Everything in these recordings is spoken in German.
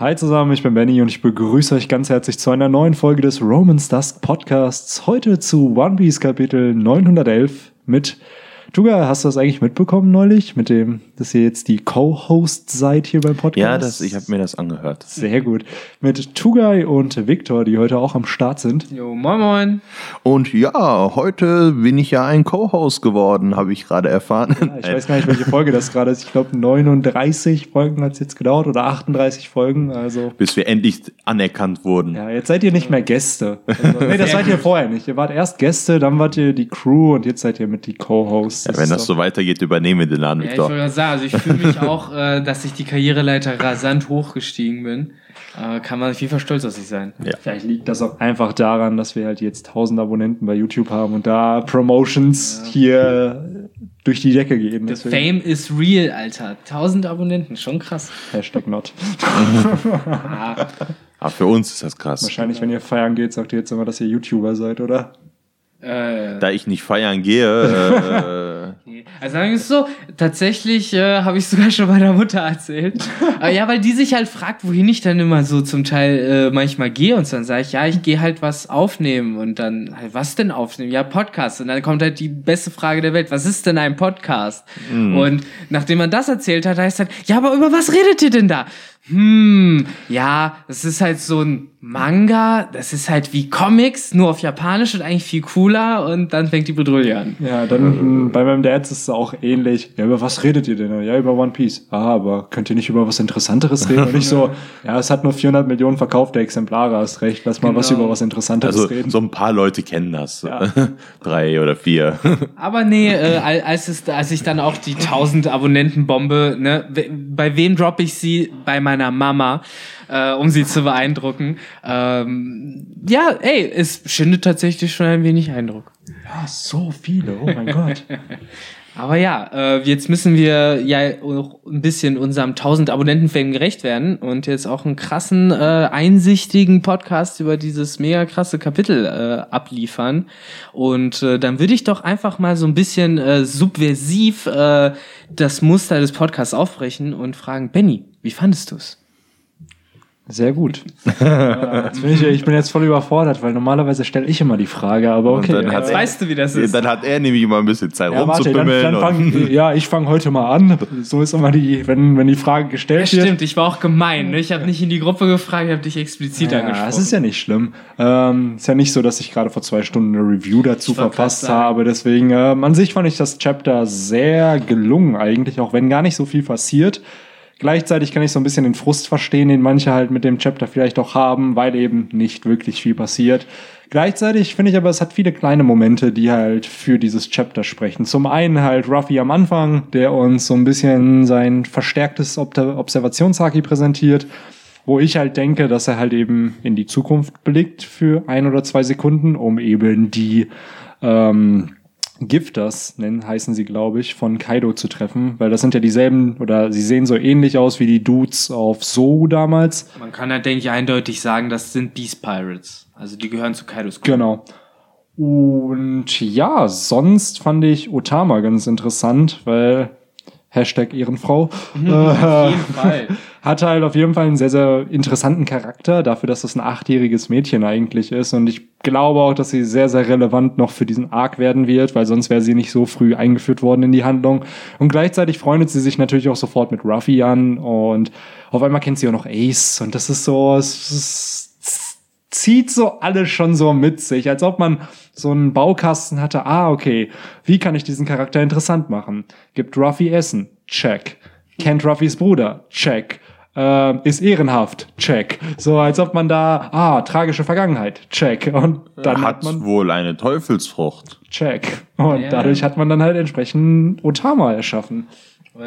Hi zusammen, ich bin Benny und ich begrüße euch ganz herzlich zu einer neuen Folge des Romans Dusk Podcasts. Heute zu One Piece Kapitel 911 mit Tuga, hast du das eigentlich mitbekommen neulich, mit dem, dass ihr jetzt die Co-Host seid hier beim Podcast? Ja, das, ich habe mir das angehört. Sehr gut. Mit Tugai und Viktor, die heute auch am Start sind. Jo, moin moin. Und ja, heute bin ich ja ein Co-Host geworden, habe ich gerade erfahren. Ja, ich weiß gar nicht, welche Folge das gerade ist. Ich glaube, 39 Folgen hat es jetzt gedauert oder 38 Folgen. Also. Bis wir endlich anerkannt wurden. Ja, jetzt seid ihr nicht mehr Gäste. Also, nee, das seid ihr vorher nicht. Ihr wart erst Gäste, dann wart ihr die Crew und jetzt seid ihr mit die Co-Hosts. Ja, wenn das so weitergeht, übernehme den Laden, ja, Victor. Ich wollte sagen, also ich fühle mich auch, äh, dass ich die Karriereleiter rasant hochgestiegen bin. Äh, kann man auf jeden Fall stolz auf sich sein. Ja. Vielleicht liegt das auch einfach daran, dass wir halt jetzt 1000 Abonnenten bei YouTube haben und da Promotions ja. hier durch die Decke gehen. The Fame is real, Alter. 1000 Abonnenten, schon krass. Hashtag not. ah. Aber für uns ist das krass. Wahrscheinlich, wenn ihr feiern geht, sagt ihr jetzt immer, dass ihr YouTuber seid, oder? Äh, da ich nicht feiern gehe. Äh, also sagen wir es so, tatsächlich äh, habe ich sogar schon meiner Mutter erzählt. Aber ja, weil die sich halt fragt, wohin ich dann immer so zum Teil äh, manchmal gehe und dann sage ich, ja, ich gehe halt was aufnehmen und dann, halt, was denn aufnehmen? Ja, Podcast. Und dann kommt halt die beste Frage der Welt, was ist denn ein Podcast? Mhm. Und nachdem man das erzählt hat, heißt halt, ja, aber über was redet ihr denn da? Hm, ja, das ist halt so ein Manga, das ist halt wie Comics, nur auf Japanisch und eigentlich viel cooler und dann fängt die Bedrulle an. Ja, dann bei meinem Dad ist es auch ähnlich. Ja, über was redet ihr denn? Ja, über One Piece. Ah, aber könnt ihr nicht über was Interessanteres reden? Und nicht so, ja, es hat nur 400 Millionen verkaufte Exemplare, hast recht, lass mal genau. was über was Interessanteres also, reden. So ein paar Leute kennen das. Ja. Drei oder vier. Aber nee, äh, als, es, als ich dann auch die 1000 Abonnenten-Bombe, ne, bei wem droppe ich sie? Bei meiner meiner Mama, äh, um sie zu beeindrucken. Ähm, ja, ey, es schindet tatsächlich schon ein wenig Eindruck. Ja, so viele, oh mein Gott. Aber ja, äh, jetzt müssen wir ja auch ein bisschen unserem 1000 Abonnenten-Fame gerecht werden und jetzt auch einen krassen, äh, einsichtigen Podcast über dieses mega krasse Kapitel äh, abliefern. Und äh, dann würde ich doch einfach mal so ein bisschen äh, subversiv äh, das Muster des Podcasts aufbrechen und fragen, Benny, wie fandest du's? Sehr gut. jetzt bin ich, ich, bin jetzt voll überfordert, weil normalerweise stelle ich immer die Frage, aber okay. Und dann jetzt weißt du, wie das ist. Dann hat er nämlich immer ein bisschen Zeit ja, rumzubimmeln. Dann, dann fang, ja, ich fange heute mal an. So ist immer die, wenn, wenn die Frage gestellt ja, wird. Stimmt, ich war auch gemein. Ne? Ich habe nicht in die Gruppe gefragt, ich habe dich explizit ja, angesprochen. Das ist ja nicht schlimm. Ähm, ist ja nicht so, dass ich gerade vor zwei Stunden eine Review dazu verfasst habe. Deswegen, äh, an sich fand ich das Chapter sehr gelungen eigentlich, auch wenn gar nicht so viel passiert. Gleichzeitig kann ich so ein bisschen den Frust verstehen, den manche halt mit dem Chapter vielleicht auch haben, weil eben nicht wirklich viel passiert. Gleichzeitig finde ich aber, es hat viele kleine Momente, die halt für dieses Chapter sprechen. Zum einen halt Ruffy am Anfang, der uns so ein bisschen sein verstärktes Observationshaki präsentiert, wo ich halt denke, dass er halt eben in die Zukunft blickt für ein oder zwei Sekunden, um eben die ähm, Gifters nennen, heißen sie, glaube ich, von Kaido zu treffen, weil das sind ja dieselben oder sie sehen so ähnlich aus wie die Dudes auf So damals. Man kann halt, denke ich, eindeutig sagen, das sind Beast Pirates. Also die gehören zu Kaidos Crew. Genau. Und ja, sonst fand ich Otama ganz interessant, weil Hashtag Ehrenfrau. Mhm, auf jeden Fall. Hat halt auf jeden Fall einen sehr, sehr interessanten Charakter, dafür, dass das ein achtjähriges Mädchen eigentlich ist. Und ich glaube auch, dass sie sehr, sehr relevant noch für diesen Arc werden wird, weil sonst wäre sie nicht so früh eingeführt worden in die Handlung. Und gleichzeitig freundet sie sich natürlich auch sofort mit Ruffy an und auf einmal kennt sie auch noch Ace. Und das ist so, es ist zieht so alles schon so mit sich, als ob man so einen Baukasten hatte. Ah, okay, wie kann ich diesen Charakter interessant machen? Gibt Ruffy Essen? Check. Kennt Ruffys Bruder? Check. Äh, ist ehrenhaft? Check. So, als ob man da, ah, tragische Vergangenheit? Check. Und dann hat, hat man wohl eine Teufelsfrucht. Check. Und yeah. dadurch hat man dann halt entsprechend Otama erschaffen.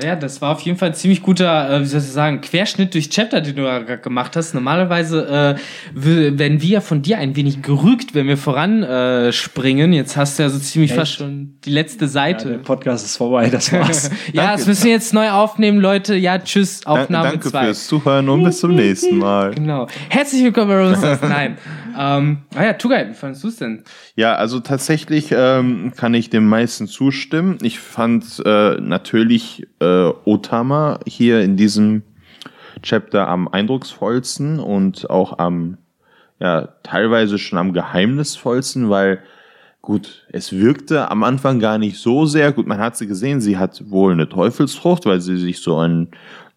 Ja, das war auf jeden Fall ein ziemlich guter, äh, wie soll ich sagen, Querschnitt durch Chapter, den du gerade gemacht hast. Normalerweise äh, werden wir ja von dir ein wenig gerügt, wenn wir voran äh. Jetzt hast du ja so ziemlich Echt? fast schon die letzte Seite. Ja, der Podcast ist vorbei, das war's. ja, das müssen wir jetzt neu aufnehmen, Leute. Ja, tschüss, Aufnahme 2. Danke zwei. fürs Zuhören und bis zum nächsten Mal. Genau. Herzlich willkommen bei Roses. Nein. Ähm, ah ja, Tugai, wie fandest du es denn? Ja, also tatsächlich ähm, kann ich dem meisten zustimmen. Ich fand äh, natürlich äh, Otama hier in diesem Chapter am eindrucksvollsten und auch am, ja, teilweise schon am geheimnisvollsten, weil Gut, es wirkte am Anfang gar nicht so sehr. Gut, man hat sie gesehen, sie hat wohl eine Teufelsfrucht, weil sie sich so einen,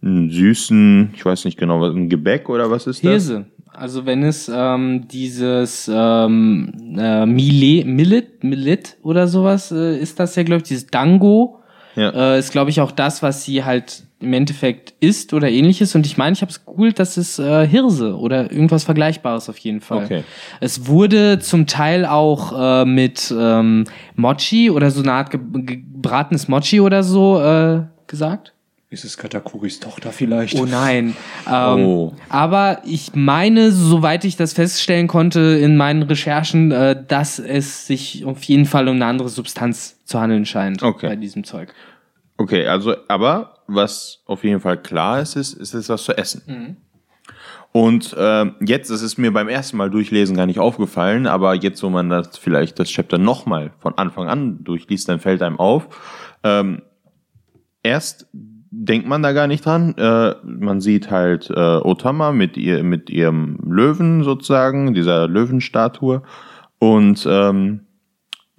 einen süßen, ich weiß nicht genau, was, ein Gebäck oder was ist das? Hirse. Also wenn es ähm, dieses ähm, äh, Millet, Millet, Millet oder sowas äh, ist das ja, glaube ich, dieses Dango. Ja. Äh, ist, glaube ich, auch das, was sie halt im Endeffekt ist oder ähnliches. Und ich meine, ich habe es gegoogelt, das ist äh, Hirse oder irgendwas Vergleichbares auf jeden Fall. Okay. Es wurde zum Teil auch äh, mit ähm, Mochi oder so eine Art gebratenes Mochi oder so äh, gesagt. Ist es Katakuris Tochter vielleicht? Oh nein. Ähm, oh. Aber ich meine, soweit ich das feststellen konnte in meinen Recherchen, äh, dass es sich auf jeden Fall um eine andere Substanz zu handeln scheint okay. bei diesem Zeug. Okay, also, aber was auf jeden Fall klar ist, ist, ist es was zu essen. Mhm. Und äh, jetzt, das ist mir beim ersten Mal durchlesen gar nicht aufgefallen, aber jetzt, wo man das vielleicht das Chapter nochmal von Anfang an durchliest, dann fällt einem auf. Ähm, erst denkt man da gar nicht dran. Äh, man sieht halt äh, Otama mit ihr mit ihrem Löwen sozusagen, dieser Löwenstatue und ähm,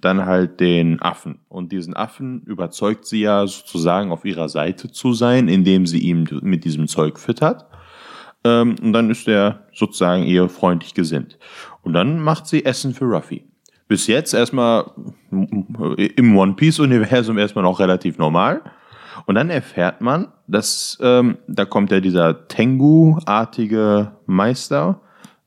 dann halt den Affen. Und diesen Affen überzeugt sie ja sozusagen auf ihrer Seite zu sein, indem sie ihm mit diesem Zeug füttert. Ähm, und dann ist er sozusagen ihr freundlich gesinnt. Und dann macht sie Essen für Ruffy. Bis jetzt erstmal im One Piece Universum erstmal noch relativ normal. Und dann erfährt man, dass ähm, da kommt ja dieser Tengu-artige Meister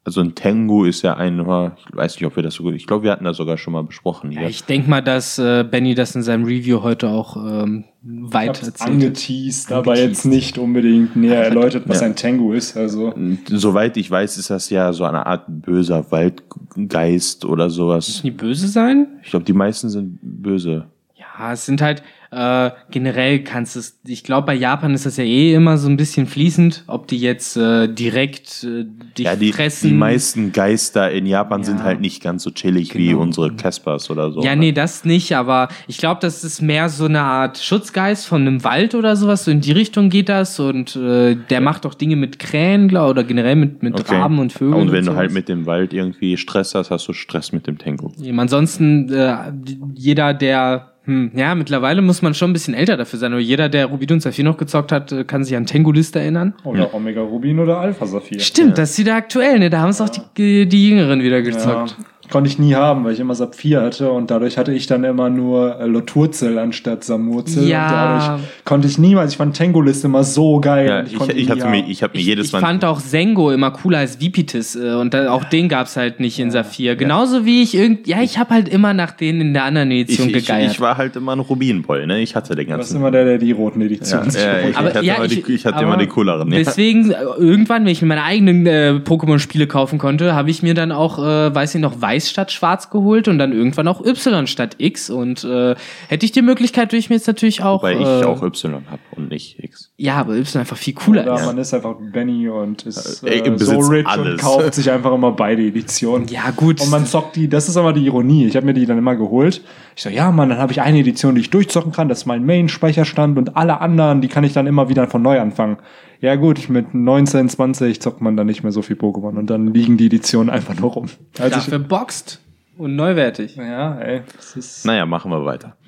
also ein Tengu ist ja ein, ich weiß nicht, ob wir das so gut, ich glaube, wir hatten das sogar schon mal besprochen hier. Ja, ich denke mal, dass äh, Benny das in seinem Review heute auch ähm, weit erzählt. Angeteased, aber jetzt nicht unbedingt näher erläutert, was ja. ein Tengu ist. Also. Soweit ich weiß, ist das ja so eine Art böser Waldgeist oder sowas. Müssen die böse sein? Ich glaube, die meisten sind böse. Ja, es sind halt, äh, generell kannst du es, ich glaube, bei Japan ist das ja eh immer so ein bisschen fließend, ob die jetzt äh, direkt äh, dich ja, die, fressen. Die meisten Geister in Japan ja. sind halt nicht ganz so chillig genau. wie unsere Caspers oder so. Ja, ne? nee, das nicht, aber ich glaube, das ist mehr so eine Art Schutzgeist von einem Wald oder sowas. So in die Richtung geht das und äh, der macht auch Dinge mit Krähen, glaube oder generell mit, mit okay. Raben und Vögeln. Und wenn und du halt mit dem Wald irgendwie Stress hast, hast du Stress mit dem Tengu. Ja, ansonsten, äh, jeder, der hm, ja, mittlerweile muss man schon ein bisschen älter dafür sein. Aber jeder, der Rubin und Saphir noch gezockt hat, äh, kann sich an Tengulist erinnern. Oder ja. Omega Rubin oder Alpha Saphir. Stimmt, ja. das ist wieder aktuell, ne? Da haben es ja. auch die, die Jüngeren wieder gezockt. Ja konnte ich nie haben, weil ich immer Saphir hatte und dadurch hatte ich dann immer nur äh, Loturzel anstatt Samurzel. Ja. Und dadurch konnte ich niemals, ich fand Tangolist immer so geil. Ja, ich, ich, ich hatte mir, ich habe mir jedes Mal. Ich fand auch Sengo immer cooler als Vipitis äh, und da, auch den gab's halt nicht in Saphir. Genauso wie ich irgend, ja, ich habe halt immer nach denen in der anderen Edition ich, gegeiert. Ich, war halt immer ein Rubinboy, ne? Ich hatte den ganzen. Du warst immer der, der die roten Editionen ja, ja, ich, aber, hatte ja, immer die, ich hatte immer die cooleren. Deswegen, äh, irgendwann, wenn ich mir meine eigenen äh, Pokémon-Spiele kaufen konnte, habe ich mir dann auch, äh, weiß ich noch, Weiß statt Schwarz geholt geholt und dann irgendwann auch Y statt X. Und äh, hätte ich die Möglichkeit, würde ich mir jetzt natürlich auch. Weil ich äh, auch Y habe und nicht X. Ja, aber Y einfach viel cooler Oder ist. man ist einfach Benny und ist äh, äh so rich alles. und kauft sich einfach immer beide Editionen. Ja, gut. Und man zockt die, das ist aber die Ironie. Ich habe mir die dann immer geholt. Ich so, ja, Mann, dann habe ich eine Edition, die ich durchzocken kann. Das ist mein Main-Speicherstand und alle anderen, die kann ich dann immer wieder von neu anfangen. Ja gut, mit 19, 20 zockt man dann nicht mehr so viel Pokémon und dann liegen die Editionen einfach nur rum. Also Dafür boxt. Und neuwertig. Ja, ey. Das ist naja, machen wir weiter.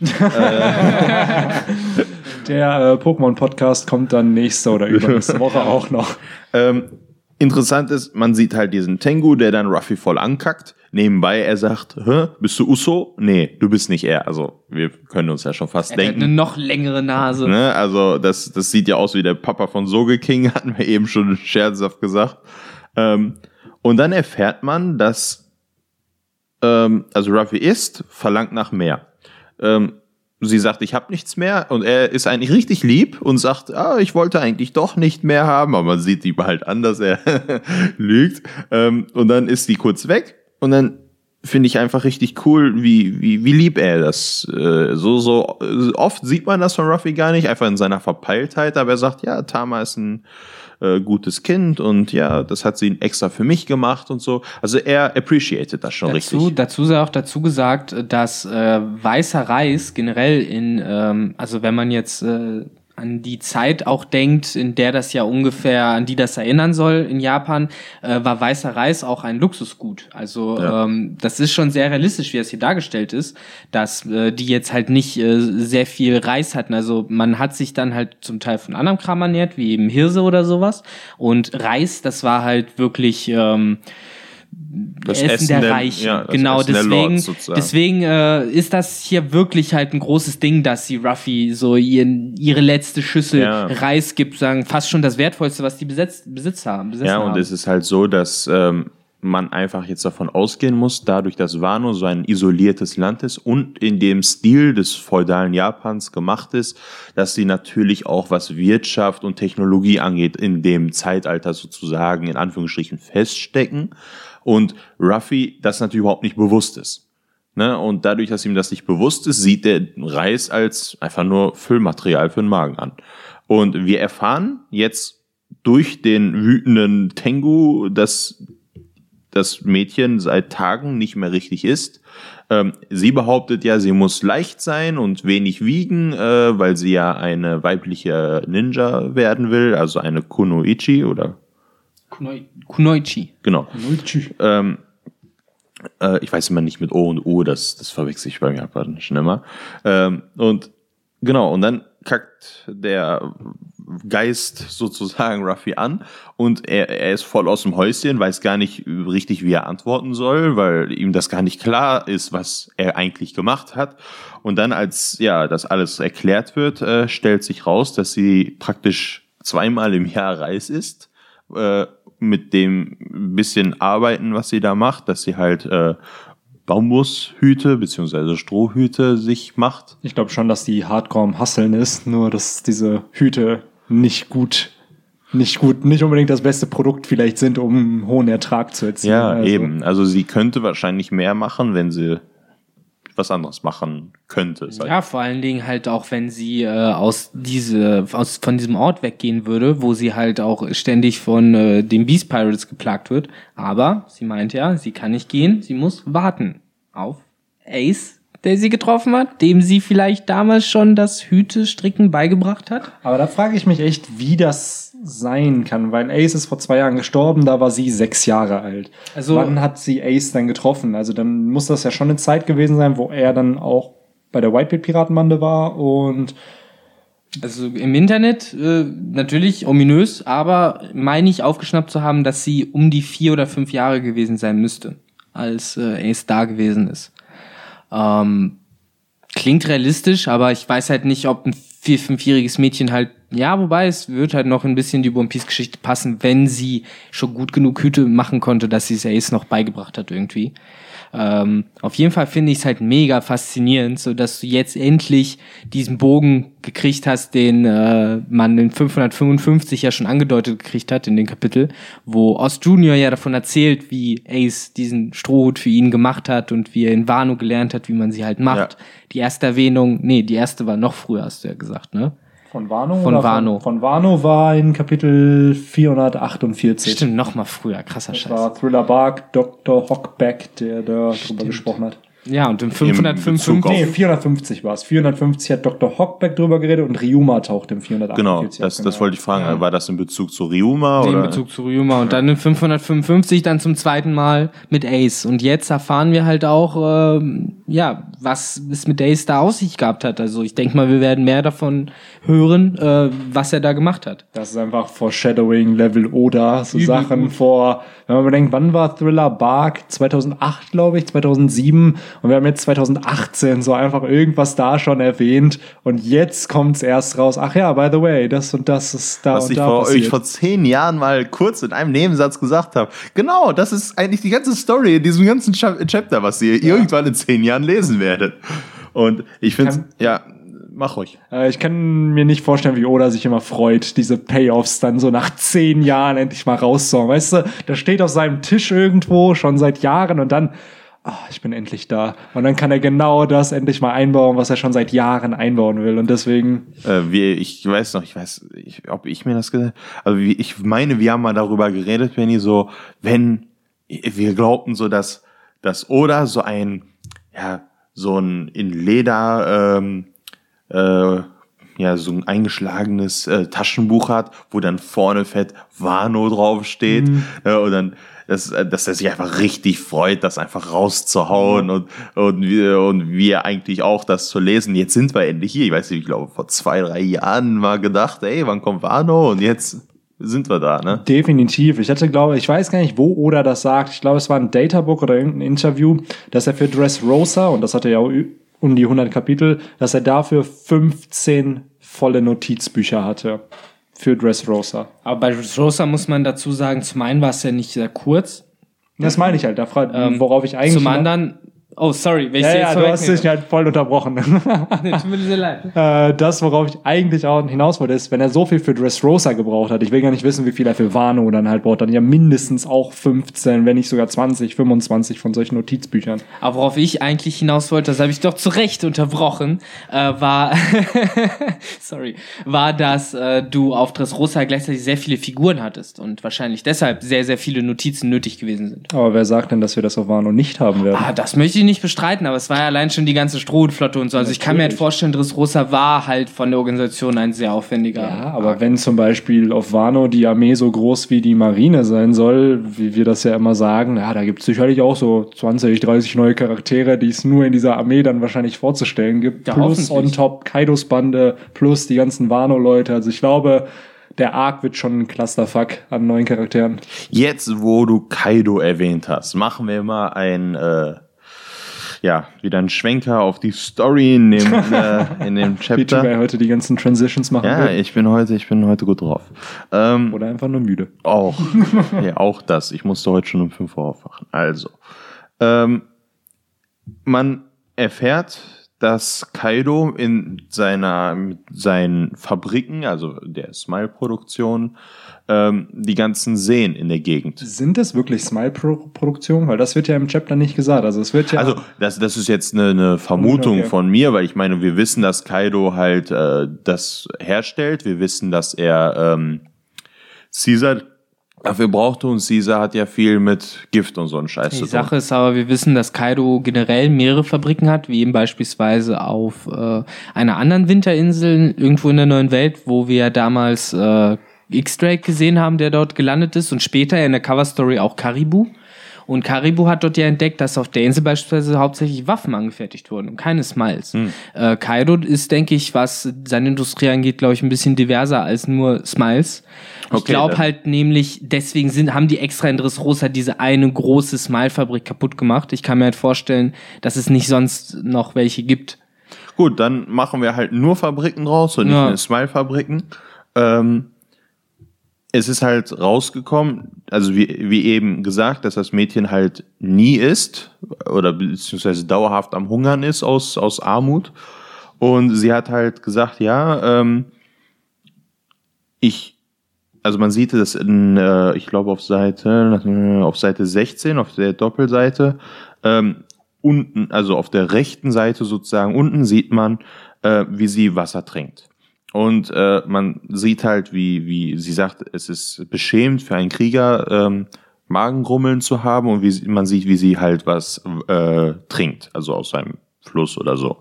Der äh, Pokémon-Podcast kommt dann nächste oder übernächste Woche auch noch. Ähm, interessant ist, man sieht halt diesen Tengu, der dann Ruffy voll ankackt. Nebenbei, er sagt, Hä, bist du Uso? Nee, du bist nicht er. Also, wir können uns ja schon fast er denken. Hat eine noch längere Nase. Ne? Also, das, das sieht ja aus wie der Papa von Soge King, hatten wir eben schon scherzhaft gesagt. Ähm, und dann erfährt man, dass ähm, also Ruffy isst, verlangt nach mehr. Ähm, sie sagt, ich habe nichts mehr und er ist eigentlich richtig lieb und sagt, ah, ich wollte eigentlich doch nicht mehr haben, aber man sieht ihm halt an, dass er lügt. Ähm, und dann ist die kurz weg und dann finde ich einfach richtig cool, wie, wie, wie lieb er das. Äh, so, so oft sieht man das von Ruffy gar nicht, einfach in seiner Verpeiltheit, aber er sagt, ja, Tama ist ein äh, gutes Kind und ja, das hat sie extra für mich gemacht und so. Also er appreciated das schon dazu, richtig. Dazu sei auch dazu gesagt, dass äh, weißer Reis generell in, ähm, also wenn man jetzt äh, an die Zeit auch denkt, in der das ja ungefähr, an die das erinnern soll in Japan, äh, war weißer Reis auch ein Luxusgut. Also ja. ähm, das ist schon sehr realistisch, wie das hier dargestellt ist, dass äh, die jetzt halt nicht äh, sehr viel Reis hatten. Also man hat sich dann halt zum Teil von anderem Kram ernährt, wie eben Hirse oder sowas. Und Reis, das war halt wirklich ähm, das Essen, Essen der, der Reichen. Ja, genau, Essen deswegen, deswegen äh, ist das hier wirklich halt ein großes Ding, dass sie Ruffy so ihren, ihre letzte Schüssel ja. Reis gibt, sagen fast schon das Wertvollste, was die besetzt, besitzt haben. Ja, und haben. es ist halt so, dass ähm, man einfach jetzt davon ausgehen muss, dadurch, dass Wano so ein isoliertes Land ist und in dem Stil des feudalen Japans gemacht ist, dass sie natürlich auch was Wirtschaft und Technologie angeht, in dem Zeitalter sozusagen in Anführungsstrichen feststecken und Ruffy das natürlich überhaupt nicht bewusst ist. Ne? Und dadurch, dass ihm das nicht bewusst ist, sieht der Reis als einfach nur Füllmaterial für den Magen an. Und wir erfahren jetzt durch den wütenden Tengu, dass das Mädchen seit Tagen nicht mehr richtig ist. Ähm, sie behauptet ja, sie muss leicht sein und wenig wiegen, äh, weil sie ja eine weibliche Ninja werden will, also eine Kunoichi oder Kunoi Kunoichi. Genau. Kunoichi. Ähm, äh, ich weiß immer nicht mit O und U, das, das verwechsel ich bei mir schon immer. Ähm, und genau, und dann kackt der Geist sozusagen Ruffy an und er, er ist voll aus dem Häuschen, weiß gar nicht richtig, wie er antworten soll, weil ihm das gar nicht klar ist, was er eigentlich gemacht hat. Und dann, als ja das alles erklärt wird, äh, stellt sich raus, dass sie praktisch zweimal im Jahr Reis isst äh, mit dem bisschen Arbeiten, was sie da macht, dass sie halt äh, Bambushüte bzw. Strohhüte sich macht. Ich glaube schon, dass die Hardcore am Hasseln ist, nur dass diese Hüte nicht gut, nicht gut, nicht unbedingt das beste Produkt vielleicht sind, um einen hohen Ertrag zu erzielen. Ja, also. eben. Also sie könnte wahrscheinlich mehr machen, wenn sie was anderes machen könnte. Ja, vor allen Dingen halt auch, wenn sie äh, aus diese aus von diesem Ort weggehen würde, wo sie halt auch ständig von äh, den Beast Pirates geplagt wird. Aber sie meint ja, sie kann nicht gehen, sie muss warten auf Ace, der sie getroffen hat, dem sie vielleicht damals schon das Hütestricken beigebracht hat. Aber da frage ich mich echt, wie das sein kann, weil Ace ist vor zwei Jahren gestorben, da war sie sechs Jahre alt. Also wann hat sie Ace dann getroffen? Also dann muss das ja schon eine Zeit gewesen sein, wo er dann auch bei der Whitebeard Piratenbande war und also im Internet äh, natürlich ominös, aber meine ich aufgeschnappt zu haben, dass sie um die vier oder fünf Jahre gewesen sein müsste, als äh, Ace da gewesen ist. Ähm, klingt realistisch, aber ich weiß halt nicht, ob ein vier, fünfjähriges Mädchen halt, ja, wobei es wird halt noch ein bisschen die One Piece Geschichte passen, wenn sie schon gut genug Hüte machen konnte, dass sie es Ace noch beigebracht hat irgendwie. Ähm, auf jeden Fall finde ich es halt mega faszinierend, so dass du jetzt endlich diesen Bogen gekriegt hast, den äh, man in 555 ja schon angedeutet gekriegt hat in dem Kapitel, wo Ost Junior ja davon erzählt, wie Ace diesen Strohhut für ihn gemacht hat und wie er in Wano gelernt hat, wie man sie halt macht. Ja. Die erste Erwähnung, nee, die erste war noch früher, hast du ja gesagt, ne? Von Wano? Von Wano. Von, von Wano war in Kapitel 448. Stimmt, noch mal früher. Krasser das Scheiß. Das war Thriller Bark, Dr. Hockback, der da drüber gesprochen hat. Ja, und im 555. Nee, 450 war es. 450 hat Dr. Hockback drüber geredet und Ryuma taucht im 448. Genau, das, das wollte ich fragen. Ja. War das in Bezug zu Ryuma? Nee, oder? in Bezug zu Ryuma. Und dann in 555 dann zum zweiten Mal mit Ace. Und jetzt erfahren wir halt auch, äh, ja, was es mit Ace da aus sich gehabt hat. Also ich denke mal, wir werden mehr davon hören, äh, was er da gemacht hat. Das ist einfach Foreshadowing, Level oder so Übel Sachen gut. vor, wenn man bedenkt, wann war Thriller Bark? 2008, glaube ich, 2007 und wir haben jetzt 2018 so einfach irgendwas da schon erwähnt. Und jetzt kommt es erst raus. Ach ja, by the way, das und das ist da Was und ich da vor euch vor zehn Jahren mal kurz in einem Nebensatz gesagt habe. Genau, das ist eigentlich die ganze Story in diesem ganzen Chapter, was ihr ja. irgendwann in zehn Jahren lesen werdet. Und ich finde, ja, mach ruhig. Äh, ich kann mir nicht vorstellen, wie Oda sich immer freut, diese Payoffs dann so nach zehn Jahren endlich mal rauszuhauen. Weißt du, da steht auf seinem Tisch irgendwo schon seit Jahren und dann oh, ich bin endlich da. Und dann kann er genau das endlich mal einbauen, was er schon seit Jahren einbauen will. Und deswegen. Äh, wie, ich weiß noch, ich weiß, ich, ob ich mir das gesagt Also wie, ich meine, wir haben mal darüber geredet, Benny, so, wenn wir glaubten so, dass, dass Oda so ein, ja, so ein in Leder, ähm, äh, ja, so ein eingeschlagenes äh, Taschenbuch hat, wo dann vorne fett Wano draufsteht. Mhm. Äh, und dann, dass, äh, dass er sich einfach richtig freut, das einfach rauszuhauen mhm. und, und, wie, und wir eigentlich auch das zu lesen. Jetzt sind wir endlich hier. Ich weiß nicht, ich glaube, vor zwei, drei Jahren mal gedacht, ey, wann kommt Wano? Und jetzt sind wir da, ne? Definitiv. Ich hatte, glaube ich, weiß gar nicht, wo Oda das sagt. Ich glaube, es war ein Databook oder irgendein Interview, dass er für Dressrosa, und das hatte ja auch um die 100 Kapitel, dass er dafür 15 volle Notizbücher hatte für Dressrosa. Aber bei Dressrosa muss man dazu sagen, zum einen war es ja nicht sehr kurz. Das meine ich halt, da frage, ähm, worauf ich eigentlich. Zum anderen Oh, sorry, wenn ich ja, jetzt ja, du hast dich halt voll unterbrochen. nee, tut mir sehr leid. Äh, das, worauf ich eigentlich auch hinaus wollte, ist, wenn er so viel für Dressrosa gebraucht hat, ich will gar nicht wissen, wie viel er für Wano dann halt braucht, dann ja mindestens auch 15, wenn nicht sogar 20, 25 von solchen Notizbüchern. Aber worauf ich eigentlich hinaus wollte, das habe ich doch zu Recht unterbrochen, äh, war, sorry, war, dass äh, du auf Dressrosa gleichzeitig sehr viele Figuren hattest und wahrscheinlich deshalb sehr, sehr viele Notizen nötig gewesen sind. Aber wer sagt denn, dass wir das auf Wano nicht haben werden? Ah, das möchte ich nicht bestreiten, aber es war ja allein schon die ganze Strohhutflotte und so. Also Natürlich. ich kann mir halt vorstellen, Dressrosa war halt von der Organisation ein sehr aufwendiger. Ja, aber wenn zum Beispiel auf Wano die Armee so groß wie die Marine sein soll, wie wir das ja immer sagen, ja, da gibt es sicherlich auch so 20, 30 neue Charaktere, die es nur in dieser Armee dann wahrscheinlich vorzustellen gibt. Ja, plus on top Kaidos Bande, plus die ganzen Wano-Leute. Also ich glaube, der Arc wird schon ein Clusterfuck an neuen Charakteren. Jetzt, wo du Kaido erwähnt hast, machen wir mal ein äh, ja, wieder ein Schwenker auf die Story in dem, äh, in dem Chapter. Wie heute die ganzen Transitions machen Ja, will. ich bin heute, ich bin heute gut drauf. Ähm, Oder einfach nur müde. Auch. ja, auch das. Ich musste heute schon um 5 Uhr aufwachen. Also. Ähm, man erfährt, dass Kaido in seiner, mit seinen Fabriken, also der Smile-Produktion, ähm, die ganzen Seen in der Gegend. Sind es wirklich Smile-Produktionen? Weil das wird ja im Chapter nicht gesagt. Also es wird ja. Also das, das ist jetzt eine, eine Vermutung okay. von mir, weil ich meine, wir wissen, dass Kaido halt äh, das herstellt. Wir wissen, dass er ähm, Caesar Dafür brauchte uns Caesar hat ja viel mit Gift und so einen Scheiß zu tun. Die Sache ist aber, wir wissen, dass Kaido generell mehrere Fabriken hat, wie eben beispielsweise auf äh, einer anderen Winterinsel irgendwo in der neuen Welt, wo wir damals äh, X-Drake gesehen haben, der dort gelandet ist und später in der Cover-Story auch Karibu. Und Karibu hat dort ja entdeckt, dass auf der Insel beispielsweise hauptsächlich Waffen angefertigt wurden und keine Smiles. Hm. Äh, Kaido ist, denke ich, was seine Industrie angeht, glaube ich, ein bisschen diverser als nur Smiles. Okay, ich glaube halt nämlich, deswegen sind, haben die extra in Dressrosa diese eine große Smile-Fabrik kaputt gemacht. Ich kann mir halt vorstellen, dass es nicht sonst noch welche gibt. Gut, dann machen wir halt nur Fabriken draus und nicht ja. Smile-Fabriken. Ähm, es ist halt rausgekommen, also wie, wie eben gesagt, dass das Mädchen halt nie isst oder beziehungsweise dauerhaft am Hungern ist aus, aus Armut. Und sie hat halt gesagt, ja, ähm, ich, also man sieht das in, äh, ich glaube auf Seite, auf Seite 16, auf der Doppelseite, ähm, unten, also auf der rechten Seite sozusagen, unten sieht man, äh, wie sie Wasser trinkt. Und äh, man sieht halt, wie, wie sie sagt, es ist beschämend für einen Krieger, ähm, Magengrummeln zu haben und wie man sieht, wie sie halt was äh, trinkt, also aus einem Fluss oder so.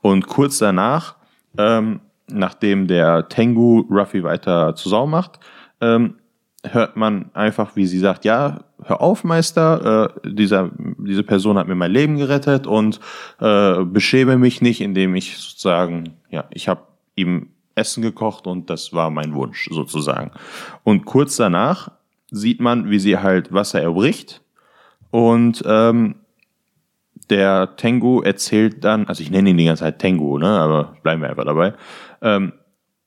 Und kurz danach, ähm, nachdem der Tengu Ruffy weiter zu Sau macht, ähm, hört man einfach, wie sie sagt, ja, hör auf, Meister, äh, dieser, diese Person hat mir mein Leben gerettet und äh, beschäme mich nicht, indem ich sozusagen, ja, ich habe ihm Essen gekocht und das war mein Wunsch sozusagen. Und kurz danach sieht man, wie sie halt Wasser erbricht und ähm, der Tengu erzählt dann, also ich nenne ihn die ganze Zeit Tengu, ne, aber bleiben wir einfach dabei, ähm,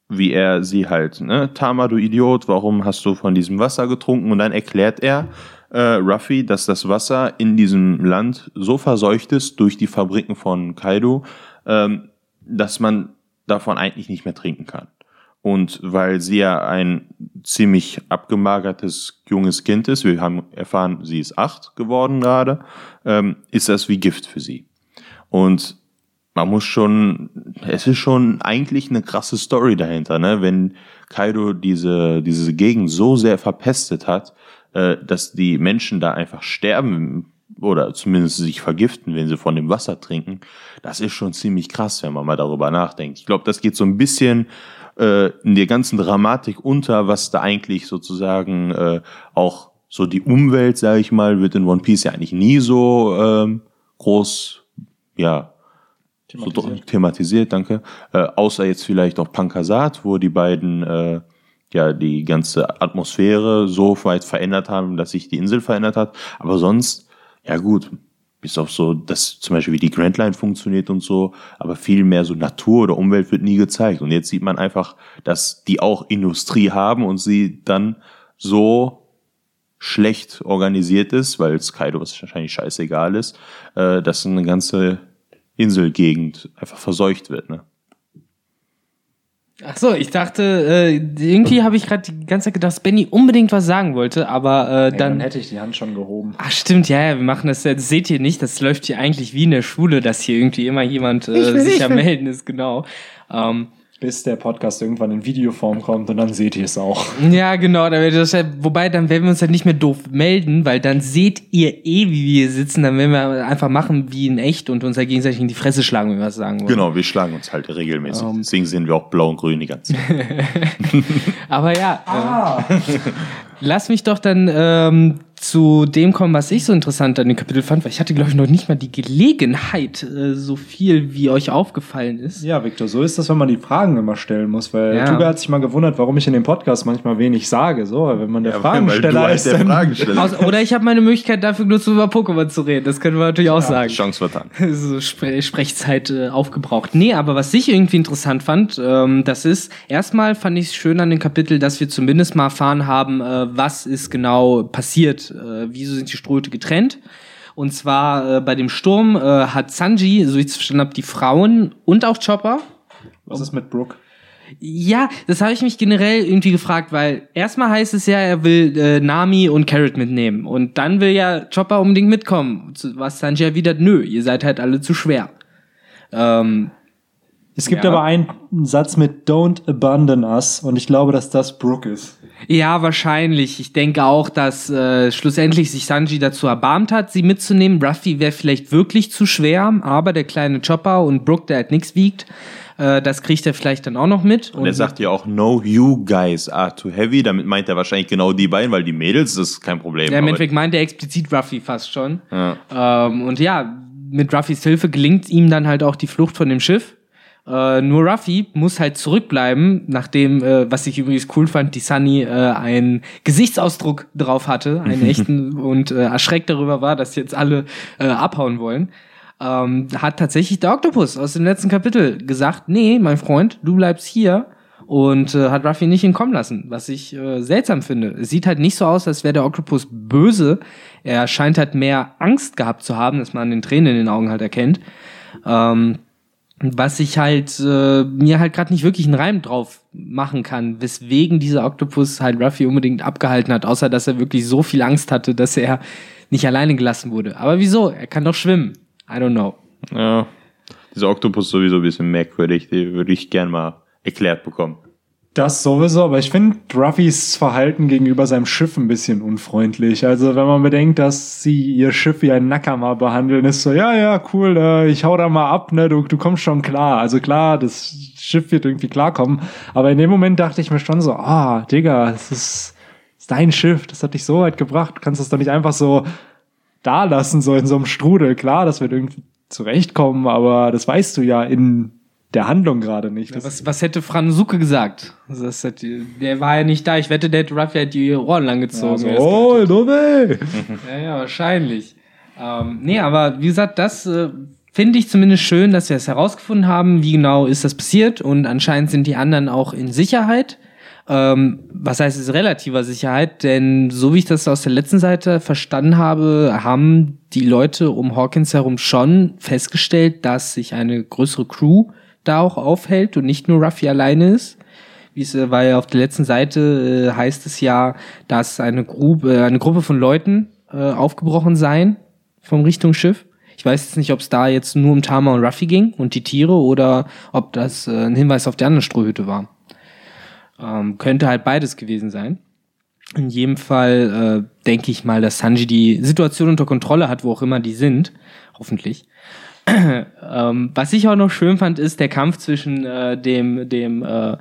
wie er sie halt, ne, Tama, du Idiot, warum hast du von diesem Wasser getrunken? Und dann erklärt er äh, Ruffy, dass das Wasser in diesem Land so verseucht ist durch die Fabriken von Kaido, ähm, dass man davon eigentlich nicht mehr trinken kann. Und weil sie ja ein ziemlich abgemagertes junges Kind ist, wir haben erfahren, sie ist acht geworden gerade, ähm, ist das wie Gift für sie. Und man muss schon, es ist schon eigentlich eine krasse Story dahinter, ne? Wenn Kaido diese, diese Gegend so sehr verpestet hat, äh, dass die Menschen da einfach sterben oder zumindest sich vergiften, wenn sie von dem Wasser trinken, das ist schon ziemlich krass, wenn man mal darüber nachdenkt. Ich glaube, das geht so ein bisschen äh, in der ganzen Dramatik unter, was da eigentlich sozusagen äh, auch so die Umwelt, sage ich mal, wird in One Piece ja eigentlich nie so ähm, groß, ja, thematisiert, so thematisiert danke. Äh, außer jetzt vielleicht auch Pankasat, wo die beiden äh, ja die ganze Atmosphäre so weit verändert haben, dass sich die Insel verändert hat. Aber sonst, ja gut, bis auf so, dass zum Beispiel wie die Grand Line funktioniert und so, aber viel mehr so Natur oder Umwelt wird nie gezeigt. Und jetzt sieht man einfach, dass die auch Industrie haben und sie dann so schlecht organisiert ist, weil es Kaido wahrscheinlich scheißegal ist, äh, dass eine ganze Inselgegend einfach verseucht wird. Ne? Ach so, ich dachte, äh, irgendwie habe ich gerade die ganze Zeit gedacht, dass Benny unbedingt was sagen wollte, aber äh, nee, dann, dann hätte ich die Hand schon gehoben. Ach stimmt, ja, ja, wir machen das, das seht ihr nicht, das läuft hier eigentlich wie in der Schule, dass hier irgendwie immer jemand äh, sich am melden ist, genau. Ähm, bis der Podcast irgendwann in Videoform kommt und dann seht ihr es auch. Ja, genau. Das ja, wobei, dann werden wir uns halt nicht mehr doof melden, weil dann seht ihr eh, wie wir hier sitzen. Dann werden wir einfach machen wie in echt und uns halt gegenseitig in die Fresse schlagen, wenn wir was sagen wollen. Genau, wir schlagen uns halt regelmäßig. Um. Ähm. Deswegen sehen wir auch blau und grün die ganze Zeit. Aber ja, ah. äh, lass mich doch dann ähm, zu dem kommen, was ich so interessant an dem Kapitel fand, weil ich hatte, glaube ich, noch nicht mal die Gelegenheit, äh, so viel wie euch aufgefallen ist. Ja, Victor, so ist das, wenn man die Fragen immer stellen muss, weil ja. Tuga hat sich mal gewundert, warum ich in dem Podcast manchmal wenig sage, so, wenn man der ja, Fragensteller ist. Der Fragensteller. Aus, oder ich habe meine Möglichkeit dafür genutzt, über Pokémon zu reden, das können wir natürlich auch ja, sagen. Chance vertan. so Spre Sprechzeit äh, aufgebraucht. Nee, aber was ich irgendwie interessant fand, ähm, das ist, erstmal fand ich es schön an dem Kapitel, dass wir zumindest mal erfahren haben, äh, was ist genau passiert äh, wieso sind die Strohhüte getrennt? Und zwar äh, bei dem Sturm äh, hat Sanji, so wie ich es verstanden habe, die Frauen und auch Chopper. Was ist mit Brooke? Ja, das habe ich mich generell irgendwie gefragt, weil erstmal heißt es ja, er will äh, Nami und Carrot mitnehmen. Und dann will ja Chopper unbedingt mitkommen. Was Sanji erwidert, nö, ihr seid halt alle zu schwer. Ähm, es gibt ja. aber einen Satz mit Don't abandon us und ich glaube, dass das Brooke ist. Ja, wahrscheinlich. Ich denke auch, dass äh, schlussendlich sich Sanji dazu erbarmt hat, sie mitzunehmen. Ruffy wäre vielleicht wirklich zu schwer, aber der kleine Chopper und Brooke, der halt nichts wiegt, äh, das kriegt er vielleicht dann auch noch mit. Und, und er sagt ja auch, no, you guys are too heavy. Damit meint er wahrscheinlich genau die beiden, weil die Mädels, das ist kein Problem. Ja, im Endeffekt meint er explizit Ruffy fast schon. Ja. Ähm, und ja, mit Ruffys Hilfe gelingt ihm dann halt auch die Flucht von dem Schiff. Äh, nur Ruffy muss halt zurückbleiben, nachdem, äh, was ich übrigens cool fand, die Sunny äh, einen Gesichtsausdruck drauf hatte, einen echten, und äh, erschreckt darüber war, dass jetzt alle äh, abhauen wollen. Ähm, hat tatsächlich der Oktopus aus dem letzten Kapitel gesagt, nee, mein Freund, du bleibst hier und äh, hat Ruffy nicht entkommen lassen, was ich äh, seltsam finde. Es sieht halt nicht so aus, als wäre der Oktopus böse. Er scheint halt mehr Angst gehabt zu haben, dass man an den Tränen in den Augen halt erkennt. Ähm, was ich halt äh, mir halt gerade nicht wirklich einen Reim drauf machen kann, weswegen dieser Oktopus halt Ruffy unbedingt abgehalten hat, außer dass er wirklich so viel Angst hatte, dass er nicht alleine gelassen wurde. Aber wieso? Er kann doch schwimmen. I don't know. Ja, dieser Oktopus sowieso ein bisschen merkwürdig, die würde ich gern mal erklärt bekommen. Das sowieso, aber ich finde Ruffys Verhalten gegenüber seinem Schiff ein bisschen unfreundlich. Also wenn man bedenkt, dass sie ihr Schiff wie ein Nakama behandeln, ist so, ja, ja, cool, äh, ich hau da mal ab, ne, du, du kommst schon klar. Also klar, das Schiff wird irgendwie klarkommen. Aber in dem Moment dachte ich mir schon so, ah, Digga, das ist, das ist dein Schiff, das hat dich so weit gebracht. Du kannst das doch nicht einfach so da lassen, so in so einem Strudel. Klar, das wird irgendwie zurechtkommen, aber das weißt du ja in der Handlung gerade nicht. Ja, was, was hätte Fransuke gesagt? Das hat, der war ja nicht da. Ich wette, der hätte Ruffy halt die Ohren lang gezogen. Ja, so, oh, no way. ja, ja, wahrscheinlich. Ähm, nee, aber wie gesagt, das äh, finde ich zumindest schön, dass wir es herausgefunden haben, wie genau ist das passiert. Und anscheinend sind die anderen auch in Sicherheit. Ähm, was heißt es relativer Sicherheit? Denn so wie ich das aus der letzten Seite verstanden habe, haben die Leute um Hawkins herum schon festgestellt, dass sich eine größere Crew da auch aufhält und nicht nur Ruffy alleine ist. Wie es, äh, weil auf der letzten Seite äh, heißt es ja, dass eine Gruppe, äh, eine Gruppe von Leuten äh, aufgebrochen seien vom Richtungsschiff. Ich weiß jetzt nicht, ob es da jetzt nur um Tama und Ruffy ging und die Tiere oder ob das äh, ein Hinweis auf die andere Strohhütte war. Ähm, könnte halt beides gewesen sein. In jedem Fall äh, denke ich mal, dass Sanji die Situation unter Kontrolle hat, wo auch immer die sind. Hoffentlich. ähm, was ich auch noch schön fand, ist der Kampf zwischen äh, dem, dem äh,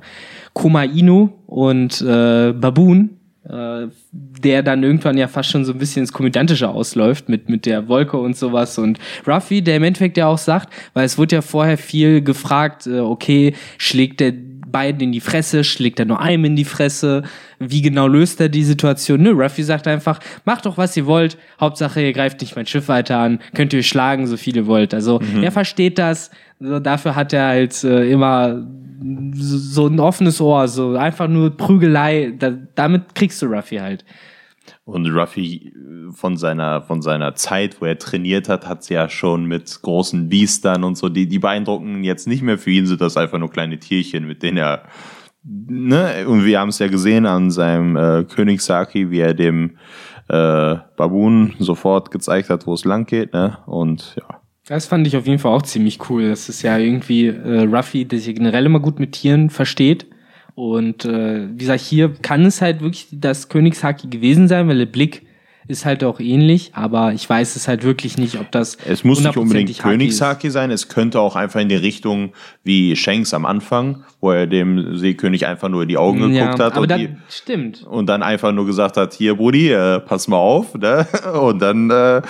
Koma Inu und äh, Baboon, äh, der dann irgendwann ja fast schon so ein bisschen ins Komödiantische ausläuft mit, mit der Wolke und sowas. Und Ruffy, der im Endeffekt ja auch sagt, weil es wurde ja vorher viel gefragt, äh, okay, schlägt der beiden in die Fresse, schlägt er nur einem in die Fresse, wie genau löst er die Situation? Nö, Ruffy sagt einfach, macht doch was ihr wollt, Hauptsache ihr greift nicht mein Schiff weiter an, könnt ihr schlagen, so viel ihr wollt. Also mhm. er versteht das, so, dafür hat er halt äh, immer so, so ein offenes Ohr, so einfach nur Prügelei, da, damit kriegst du Ruffy halt. Und Ruffy äh, von seiner, von seiner Zeit, wo er trainiert hat, hat es ja schon mit großen Biestern und so, die, die beeindrucken jetzt nicht mehr für ihn, sind das einfach nur kleine Tierchen, mit denen er, ne, und wir haben es ja gesehen an seinem äh, König Saki, wie er dem äh, Baboon sofort gezeigt hat, wo es lang geht, ne, und ja. Das fand ich auf jeden Fall auch ziemlich cool. Das ist ja irgendwie äh, Ruffy, der sich generell immer gut mit Tieren versteht und äh, wie gesagt, hier kann es halt wirklich das Königshaki gewesen sein, weil der Blick ist halt auch ähnlich, aber ich weiß es halt wirklich nicht, ob das. Es muss nicht unbedingt Königshaki sein, es könnte auch einfach in die Richtung wie Shanks am Anfang, wo er dem Seekönig einfach nur in die Augen geguckt ja, hat. Und die, stimmt. Und dann einfach nur gesagt hat, hier, Brudi, äh, pass mal auf, ne? Und dann, äh,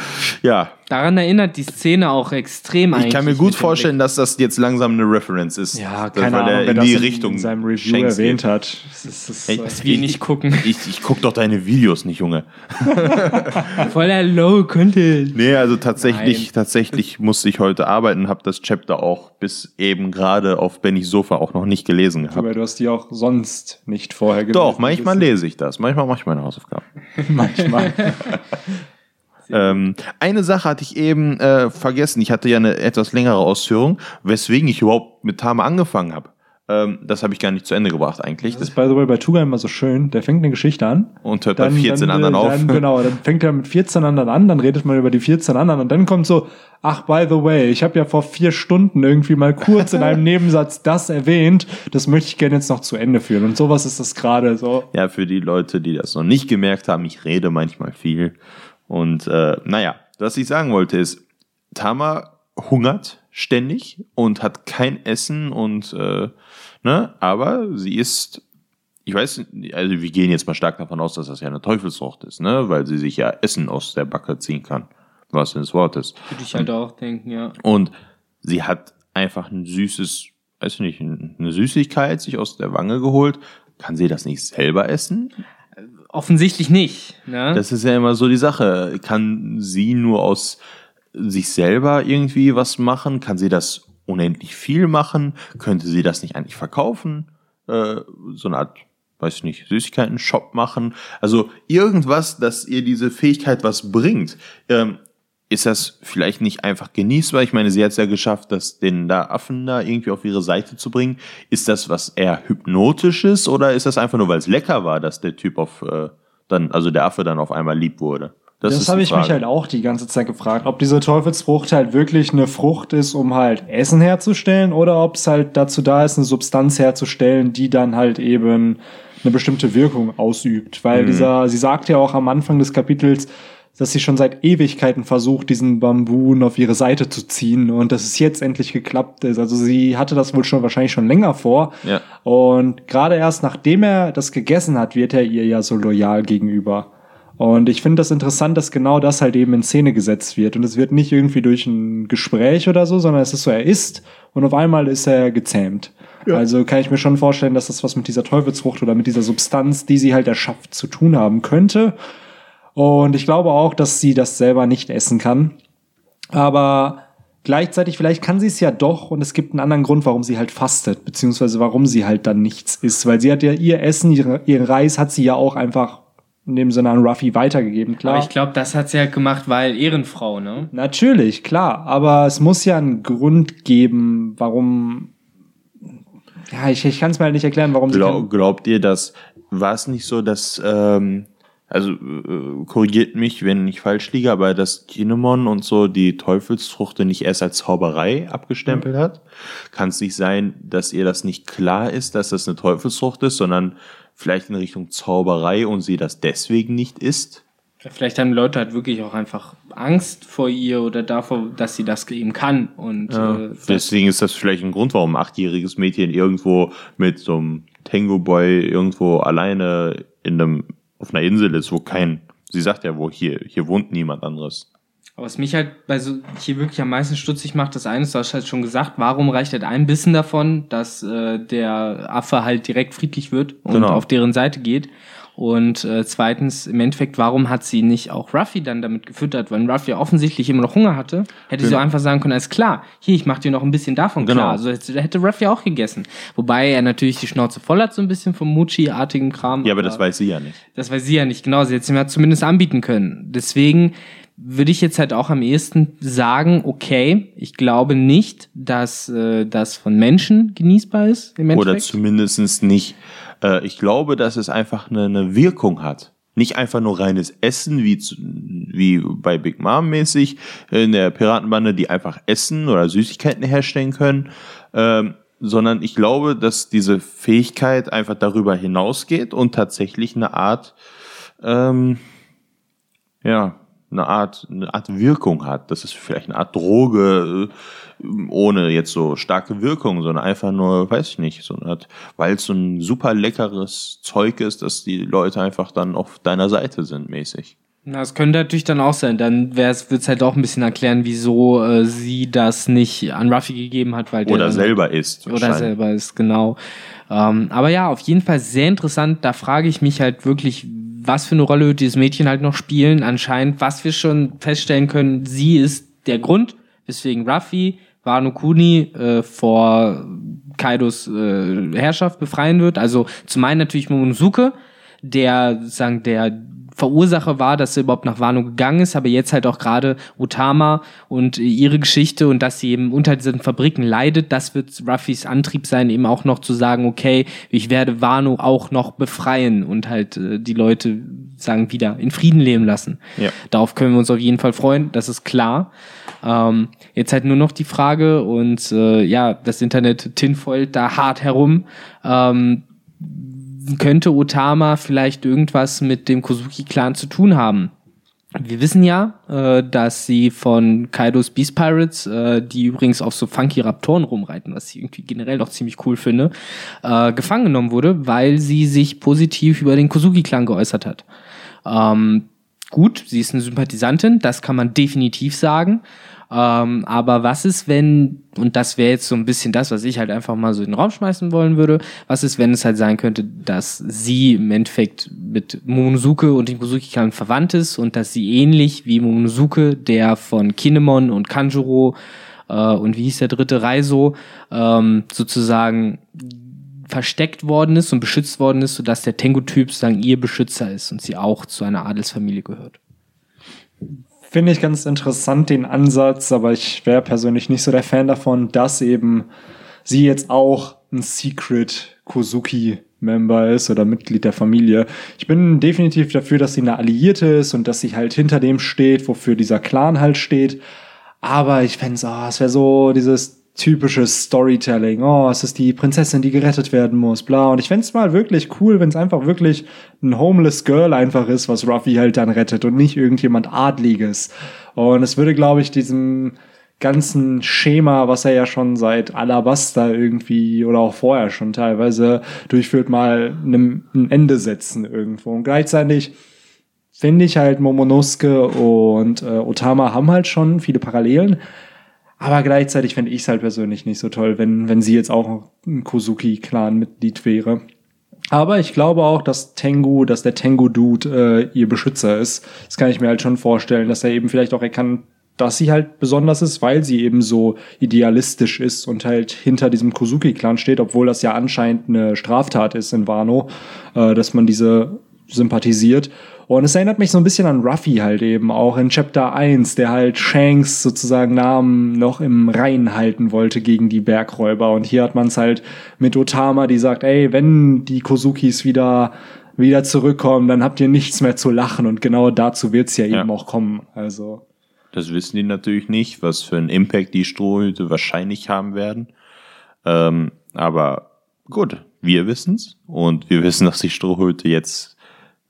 ja. Daran erinnert die Szene auch extrem Ich kann mir gut vorstellen, dass das jetzt langsam eine Reference ist. Ja, keine das, Ahnung, in die Richtung in seinem Review Shanks erwähnt geht. hat. Das ist, das hey, was wir nicht gucken. Ich, ich guck doch deine Videos nicht, Junge. Voller Low Content. Nee, also tatsächlich, Nein. tatsächlich musste ich heute arbeiten, habe das Chapter auch bis eben gerade auf Bennys Sofa auch noch nicht gelesen gehabt. Aber du hast die auch sonst nicht vorher gelesen. Doch, manchmal lese ich das. Manchmal mache ich meine Hausaufgaben. manchmal. Ähm, eine Sache hatte ich eben äh, vergessen. Ich hatte ja eine etwas längere Ausführung, weswegen ich überhaupt mit Tama angefangen habe. Ähm, das habe ich gar nicht zu Ende gebracht eigentlich. Das ist by the way bei Tuga immer so schön. Der fängt eine Geschichte an. Und hört dann, bei 14 dann, anderen dann, auf. genau, dann fängt er mit 14 anderen an, dann redet man über die 14 anderen und dann kommt so, ach, by the way, ich habe ja vor vier Stunden irgendwie mal kurz in einem Nebensatz das erwähnt. Das möchte ich gerne jetzt noch zu Ende führen. Und sowas ist das gerade so. Ja, für die Leute, die das noch nicht gemerkt haben, ich rede manchmal viel. Und äh, naja, was ich sagen wollte ist, Tama hungert ständig und hat kein Essen und äh, ne, aber sie ist, ich weiß, also wir gehen jetzt mal stark davon aus, dass das ja eine Teufelsfrucht ist, ne, weil sie sich ja Essen aus der Backe ziehen kann, was des Wortes. Würde ich halt und, auch denken, ja. Und sie hat einfach ein süßes, weiß ich nicht, eine Süßigkeit sich aus der Wange geholt. Kann sie das nicht selber essen? Offensichtlich nicht. Ne? Das ist ja immer so die Sache. Kann sie nur aus sich selber irgendwie was machen? Kann sie das unendlich viel machen? Könnte sie das nicht eigentlich verkaufen? Äh, so eine Art, weiß ich nicht, Süßigkeiten-Shop machen? Also irgendwas, das ihr diese Fähigkeit was bringt. Ähm, ist das vielleicht nicht einfach genießbar? Ich meine, sie hat es ja geschafft, das den da Affen da irgendwie auf ihre Seite zu bringen. Ist das was eher hypnotisches oder ist das einfach nur, weil es lecker war, dass der Typ auf äh, dann, also der Affe dann auf einmal lieb wurde? Das, das habe ich mich halt auch die ganze Zeit gefragt, ob diese Teufelsfrucht halt wirklich eine Frucht ist, um halt Essen herzustellen oder ob es halt dazu da ist, eine Substanz herzustellen, die dann halt eben eine bestimmte Wirkung ausübt. Weil mhm. dieser, sie sagt ja auch am Anfang des Kapitels, dass sie schon seit Ewigkeiten versucht, diesen Bambun auf ihre Seite zu ziehen und dass es jetzt endlich geklappt ist. Also sie hatte das wohl schon wahrscheinlich schon länger vor. Ja. Und gerade erst nachdem er das gegessen hat, wird er ihr ja so loyal gegenüber. Und ich finde das interessant, dass genau das halt eben in Szene gesetzt wird. Und es wird nicht irgendwie durch ein Gespräch oder so, sondern es ist so, er isst und auf einmal ist er gezähmt. Ja. Also kann ich mir schon vorstellen, dass das was mit dieser Teufelsfrucht oder mit dieser Substanz, die sie halt erschafft, zu tun haben könnte. Und ich glaube auch, dass sie das selber nicht essen kann. Aber gleichzeitig, vielleicht kann sie es ja doch und es gibt einen anderen Grund, warum sie halt fastet, beziehungsweise warum sie halt dann nichts isst. Weil sie hat ja ihr Essen, ihre, ihren Reis hat sie ja auch einfach in dem Sinne an Ruffy weitergegeben, klar. Aber ich glaube, das hat sie halt gemacht, weil Ehrenfrau, ne? Natürlich, klar. Aber es muss ja einen Grund geben, warum. Ja, ich, ich kann es mir halt nicht erklären, warum Glaub, sie. Glaubt ihr, dass war es nicht so, dass ähm, also äh, korrigiert mich, wenn ich falsch liege, aber dass Kinemon und so die Teufelsfruchte nicht erst als Zauberei abgestempelt hat. Kann es nicht sein, dass ihr das nicht klar ist, dass das eine Teufelsfrucht ist, sondern vielleicht in Richtung Zauberei und sie das deswegen nicht ist? Vielleicht haben Leute halt wirklich auch einfach Angst vor ihr oder davor, dass sie das eben kann. Und ja, äh, deswegen ist das vielleicht ein Grund, warum ein achtjähriges Mädchen irgendwo mit so einem Tango Boy irgendwo alleine in einem auf einer Insel ist, wo kein, sie sagt ja, wo hier, hier wohnt niemand anderes. Aber was mich halt bei so hier wirklich am meisten stutzig macht, das eine ist, du hast halt schon gesagt, warum reicht halt ein Bissen davon, dass äh, der Affe halt direkt friedlich wird und genau. auf deren Seite geht. Und äh, zweitens, im Endeffekt, warum hat sie nicht auch Ruffy dann damit gefüttert? Weil Ruffy offensichtlich immer noch Hunger hatte, hätte genau. sie einfach sagen können, alles klar, hier, ich mach dir noch ein bisschen davon genau. klar. Also hätte, Ruffy auch gegessen. Wobei er natürlich die Schnauze voll hat, so ein bisschen vom Muchi-artigen Kram. Ja, aber, aber das weiß sie ja nicht. Das weiß sie ja nicht, genau. Sie hätte es ihm zumindest anbieten können. Deswegen würde ich jetzt halt auch am ehesten sagen, okay, ich glaube nicht, dass äh, das von Menschen genießbar ist. Im Endeffekt. Oder zumindest nicht äh, ich glaube, dass es einfach eine, eine Wirkung hat. Nicht einfach nur reines Essen, wie, zu, wie bei Big Mom mäßig in der Piratenbande, die einfach Essen oder Süßigkeiten herstellen können, ähm, sondern ich glaube, dass diese Fähigkeit einfach darüber hinausgeht und tatsächlich eine Art, ähm, ja, eine Art, eine Art Wirkung hat. Das ist vielleicht eine Art Droge, äh, ohne jetzt so starke Wirkung, sondern einfach nur, weiß ich nicht, so eine Art, weil es so ein super leckeres Zeug ist, dass die Leute einfach dann auf deiner Seite sind, mäßig. Na, das könnte natürlich dann auch sein. Dann wird es halt auch ein bisschen erklären, wieso äh, sie das nicht an Ruffy gegeben hat, weil der oder selber ist. Oder selber ist, genau. Ähm, aber ja, auf jeden Fall sehr interessant. Da frage ich mich halt wirklich, was für eine Rolle wird dieses Mädchen halt noch spielen. Anscheinend, was wir schon feststellen können, sie ist der Grund, weswegen Ruffy Wano Kuni äh, vor Kaidos äh, Herrschaft befreien wird. Also zum einen natürlich Momonosuke, der sagen der Verursacher war, dass er überhaupt nach Wano gegangen ist, aber jetzt halt auch gerade Utama und ihre Geschichte und dass sie eben unter diesen Fabriken leidet, das wird Ruffys Antrieb sein, eben auch noch zu sagen, okay, ich werde Wano auch noch befreien und halt äh, die Leute sagen wieder in Frieden leben lassen. Ja. Darauf können wir uns auf jeden Fall freuen, das ist klar. Ähm, jetzt halt nur noch die Frage und äh, ja, das Internet tinfoilt da hart herum. Ähm, könnte Otama vielleicht irgendwas mit dem Kozuki-Clan zu tun haben. Wir wissen ja, äh, dass sie von Kaidos Beast Pirates, äh, die übrigens auf so funky Raptoren rumreiten, was ich irgendwie generell noch ziemlich cool finde, äh, gefangen genommen wurde, weil sie sich positiv über den Kozuki-Clan geäußert hat. Ähm, gut, sie ist eine Sympathisantin, das kann man definitiv sagen. Ähm, aber was ist, wenn, und das wäre jetzt so ein bisschen das, was ich halt einfach mal so in den Raum schmeißen wollen würde, was ist, wenn es halt sein könnte, dass sie im Endeffekt mit Momonosuke und dem Kozuki-Clan verwandt ist und dass sie ähnlich wie Momonosuke, der von Kinemon und Kanjuro äh, und wie hieß der dritte, Raizo, ähm, sozusagen versteckt worden ist und beschützt worden ist, sodass der Tengu-Typ sozusagen ihr Beschützer ist und sie auch zu einer Adelsfamilie gehört. Finde ich ganz interessant den Ansatz, aber ich wäre persönlich nicht so der Fan davon, dass eben sie jetzt auch ein Secret Kozuki Member ist oder Mitglied der Familie. Ich bin definitiv dafür, dass sie eine Alliierte ist und dass sie halt hinter dem steht, wofür dieser Clan halt steht. Aber ich fände es, oh, es wäre so dieses typisches Storytelling. Oh, es ist die Prinzessin, die gerettet werden muss, bla. Und ich fände mal wirklich cool, wenn es einfach wirklich ein homeless Girl einfach ist, was Ruffy halt dann rettet und nicht irgendjemand Adliges. Und es würde, glaube ich, diesem ganzen Schema, was er ja schon seit Alabasta irgendwie oder auch vorher schon teilweise durchführt, mal ein Ende setzen irgendwo. Und gleichzeitig finde ich halt Momonosuke und äh, Otama haben halt schon viele Parallelen. Aber gleichzeitig fände ich es halt persönlich nicht so toll, wenn, wenn sie jetzt auch ein Kozuki-Clan-Mitglied wäre. Aber ich glaube auch, dass Tengu, dass der Tengu-Dude äh, ihr Beschützer ist. Das kann ich mir halt schon vorstellen, dass er eben vielleicht auch erkannt, dass sie halt besonders ist, weil sie eben so idealistisch ist und halt hinter diesem Kozuki-Clan steht, obwohl das ja anscheinend eine Straftat ist in Wano, äh, dass man diese sympathisiert. Und es erinnert mich so ein bisschen an Ruffy halt eben, auch in Chapter 1, der halt Shanks sozusagen Namen noch im Reinen halten wollte gegen die Bergräuber. Und hier hat man es halt mit Otama, die sagt, ey, wenn die Kozukis wieder wieder zurückkommen, dann habt ihr nichts mehr zu lachen und genau dazu wird's ja, ja. eben auch kommen. Also. Das wissen die natürlich nicht, was für einen Impact die Strohhüte wahrscheinlich haben werden. Ähm, aber gut, wir wissen's und wir wissen, dass die Strohhüte jetzt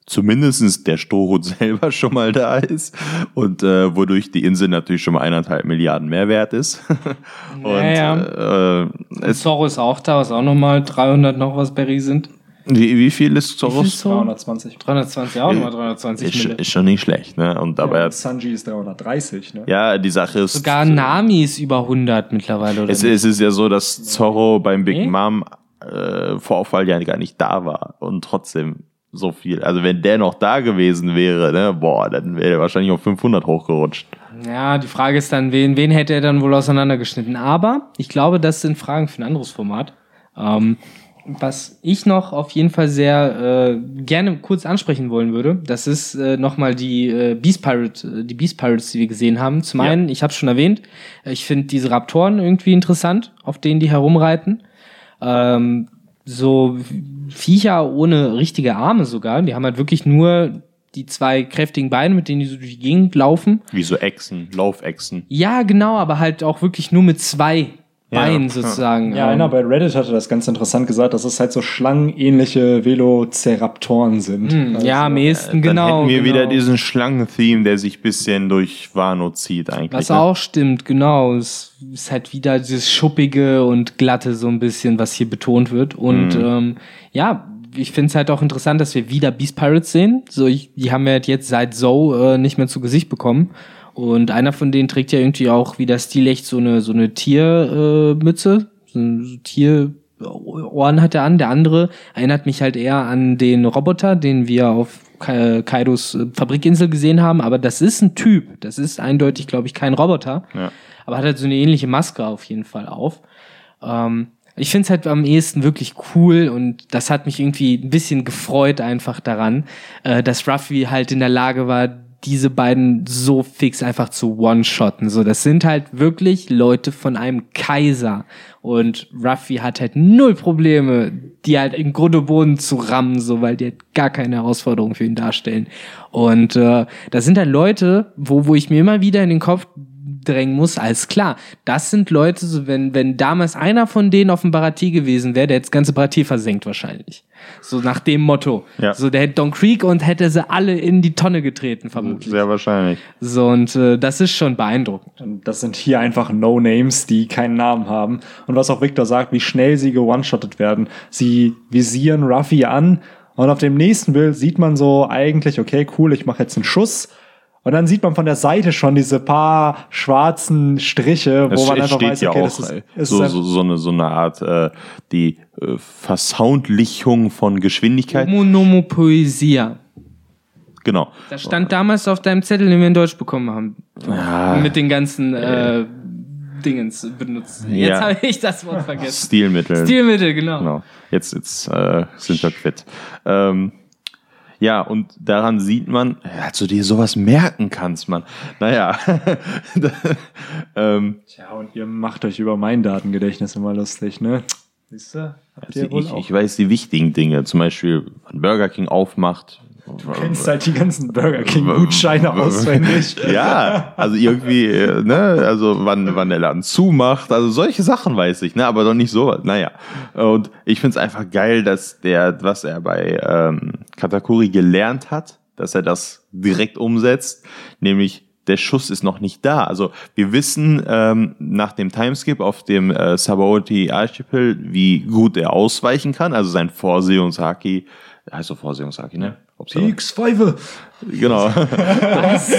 zumindestens der Strohhut selber schon mal da ist und äh, wodurch die Insel natürlich schon mal eineinhalb Milliarden mehr wert ist. und naja. äh, es Zorro ist auch da, was auch nochmal 300 noch was Berry sind. Wie, wie viel ist Zoros? 320. 320, auch nochmal 320 ist, ist schon nicht schlecht, ne? Und dabei ja, Sanji ist 330, ne? Ja, die Sache ist. Sogar Nami ist über 100 mittlerweile, oder? Es, es ist ja so, dass Zorro beim Big nee? Mom äh, Vorfall ja gar nicht da war und trotzdem so viel. Also wenn der noch da gewesen wäre, ne, boah, dann wäre er wahrscheinlich auf 500 hochgerutscht. Ja, die Frage ist dann, wen, wen hätte er dann wohl auseinandergeschnitten? Aber ich glaube, das sind Fragen für ein anderes Format. Ähm, was ich noch auf jeden Fall sehr äh, gerne kurz ansprechen wollen würde, das ist äh, nochmal die äh, Beast Pirate, äh, die Beast Pirates, die wir gesehen haben. Zum einen, ja. ich habe schon erwähnt, ich finde diese Raptoren irgendwie interessant, auf denen die herumreiten. Ähm, so Viecher ohne richtige Arme sogar. Die haben halt wirklich nur die zwei kräftigen Beine, mit denen die so durch die Gegend laufen. Wie so Echsen, Laufechsen. Ja, genau, aber halt auch wirklich nur mit zwei Bein sozusagen. Ja, einer bei Reddit hatte das ganz interessant gesagt, dass es halt so schlangenähnliche Velociraptoren sind. Hm, also, ja, am ehesten äh, genau. Hätten wir genau. wieder diesen Schlangen-Theme, der sich bisschen durch Wano zieht eigentlich. Was ne? auch stimmt, genau. Es ist halt wieder dieses Schuppige und Glatte so ein bisschen, was hier betont wird. Und mhm. ähm, ja, ich finde es halt auch interessant, dass wir wieder Beast Pirates sehen. So, ich, die haben wir halt jetzt seit So äh, nicht mehr zu Gesicht bekommen. Und einer von denen trägt ja irgendwie auch wie das Stilecht so eine, so eine Tiermütze, äh, so, Tierohren hat er an. Der andere erinnert mich halt eher an den Roboter, den wir auf Kaidos äh, Fabrikinsel gesehen haben. Aber das ist ein Typ. Das ist eindeutig, glaube ich, kein Roboter. Ja. Aber hat halt so eine ähnliche Maske auf jeden Fall auf. Ähm, ich finde es halt am ehesten wirklich cool und das hat mich irgendwie ein bisschen gefreut einfach daran, äh, dass Ruffy halt in der Lage war, diese beiden so fix einfach zu one-shotten. So, das sind halt wirklich Leute von einem Kaiser. Und Ruffy hat halt null Probleme, die halt im Grunde Boden zu rammen, so, weil die halt gar keine Herausforderung für ihn darstellen. Und äh, das sind halt Leute, wo, wo ich mir immer wieder in den Kopf drängen muss, alles klar. Das sind Leute, so wenn, wenn damals einer von denen auf dem Baratie gewesen wäre, der hätte das ganze Baratie versenkt wahrscheinlich. So nach dem Motto. Ja. So der hätte Don Creek und hätte sie alle in die Tonne getreten, vermutlich. Sehr wahrscheinlich. So, und äh, das ist schon beeindruckend. Und das sind hier einfach No-Names, die keinen Namen haben. Und was auch Victor sagt, wie schnell sie ge-one-shottet werden. Sie visieren Ruffy an und auf dem nächsten Bild sieht man so eigentlich, okay, cool, ich mache jetzt einen Schuss und dann sieht man von der Seite schon diese paar schwarzen Striche, wo es man einfach weiß, okay, ja das ist, ist so, so, so, eine, so eine Art äh, die äh, Versoundlichung von Geschwindigkeit. Monomopoesia. Genau. Das stand damals auf deinem Zettel, den wir in Deutsch bekommen haben. Ja. Mit den ganzen äh, Dingens benutzt. Jetzt ja. habe ich das Wort vergessen. Stilmittel. Stilmittel, genau. genau. Jetzt, jetzt äh, sind wir quitt. Ähm, ja, und daran sieht man, als du dir sowas merken kannst, man. Naja. ähm, Tja, und ihr macht euch über mein Datengedächtnis immer lustig, ne? Siehst du? Also ich, ich, weiß die wichtigen Dinge, zum Beispiel, wann Burger King aufmacht, Du kennst halt die ganzen Burger King Gutscheine auswendig. Ja, also irgendwie, äh, ne, also wann, wann der Laden zumacht, also solche Sachen weiß ich, ne, aber doch nicht so, naja. Und ich finde es einfach geil, dass der, was er bei ähm, Katakuri gelernt hat, dass er das direkt umsetzt, nämlich der Schuss ist noch nicht da. Also wir wissen ähm, nach dem Timeskip auf dem äh, Sabaoti Archipel, wie gut er ausweichen kann. Also sein Vorsehungshaki, heißt so Vorsehungshaki, ne? Peaks Pfeife. Genau. das,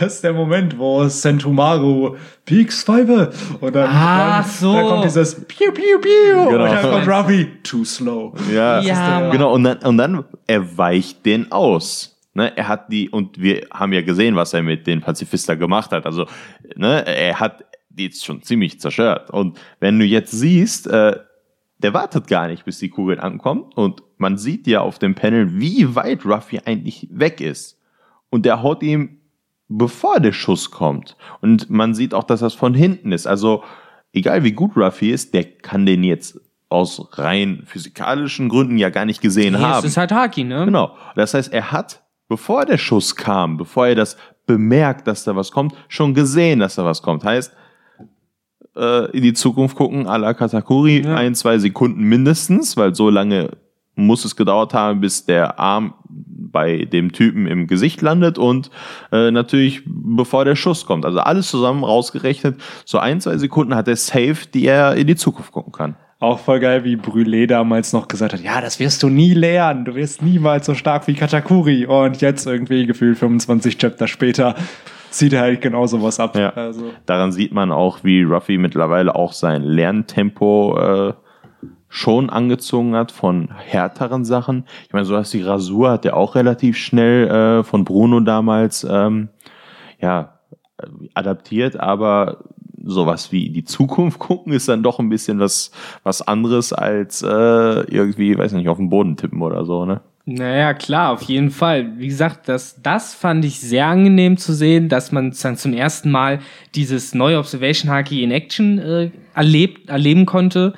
das ist der Moment, wo Sentomaru Peaks Pfeife und dann, ah, dann, so. dann kommt dieses Piu Piu Piu genau. und dann kommt Ruffy too slow. Ja, ja genau und dann und dann er weicht den aus. Ne, er hat die und wir haben ja gesehen, was er mit den Pazifisten gemacht hat. Also ne, er hat die jetzt schon ziemlich zerstört. Und wenn du jetzt siehst, äh, der wartet gar nicht, bis die Kugel ankommt. Und man sieht ja auf dem Panel, wie weit Ruffy eigentlich weg ist. Und der haut ihm, bevor der Schuss kommt. Und man sieht auch, dass das von hinten ist. Also, egal wie gut Ruffy ist, der kann den jetzt aus rein physikalischen Gründen ja gar nicht gesehen Ja, haben. es ist halt Haki, ne? Genau. Das heißt, er hat, bevor der Schuss kam, bevor er das bemerkt, dass da was kommt, schon gesehen, dass da was kommt. Heißt, äh, in die Zukunft gucken, à la Katakuri, Ja. ein, zwei Sekunden mindestens, weil so lange muss es gedauert haben, bis der Arm bei dem Typen im Gesicht landet und äh, natürlich bevor der Schuss kommt. Also alles zusammen rausgerechnet, so ein, zwei Sekunden hat er safe, die er in die Zukunft gucken kann. Auch voll geil, wie Brûlé damals noch gesagt hat, ja, das wirst du nie lernen, du wirst niemals so stark wie Katakuri. Und jetzt irgendwie gefühlt 25 Chapter später zieht er halt genau sowas ab. Ja. Also, Daran sieht man auch, wie Ruffy mittlerweile auch sein Lerntempo äh, schon angezogen hat von härteren Sachen. Ich meine, so was die Rasur hat er auch relativ schnell äh, von Bruno damals ähm, ja, adaptiert, aber sowas wie die Zukunft gucken ist dann doch ein bisschen was, was anderes als äh, irgendwie, weiß nicht, auf den Boden tippen oder so, ne? Naja, klar, auf jeden Fall. Wie gesagt, das, das fand ich sehr angenehm zu sehen, dass man dann zum ersten Mal dieses neue Observation Haki in Action äh, erlebt, erleben konnte.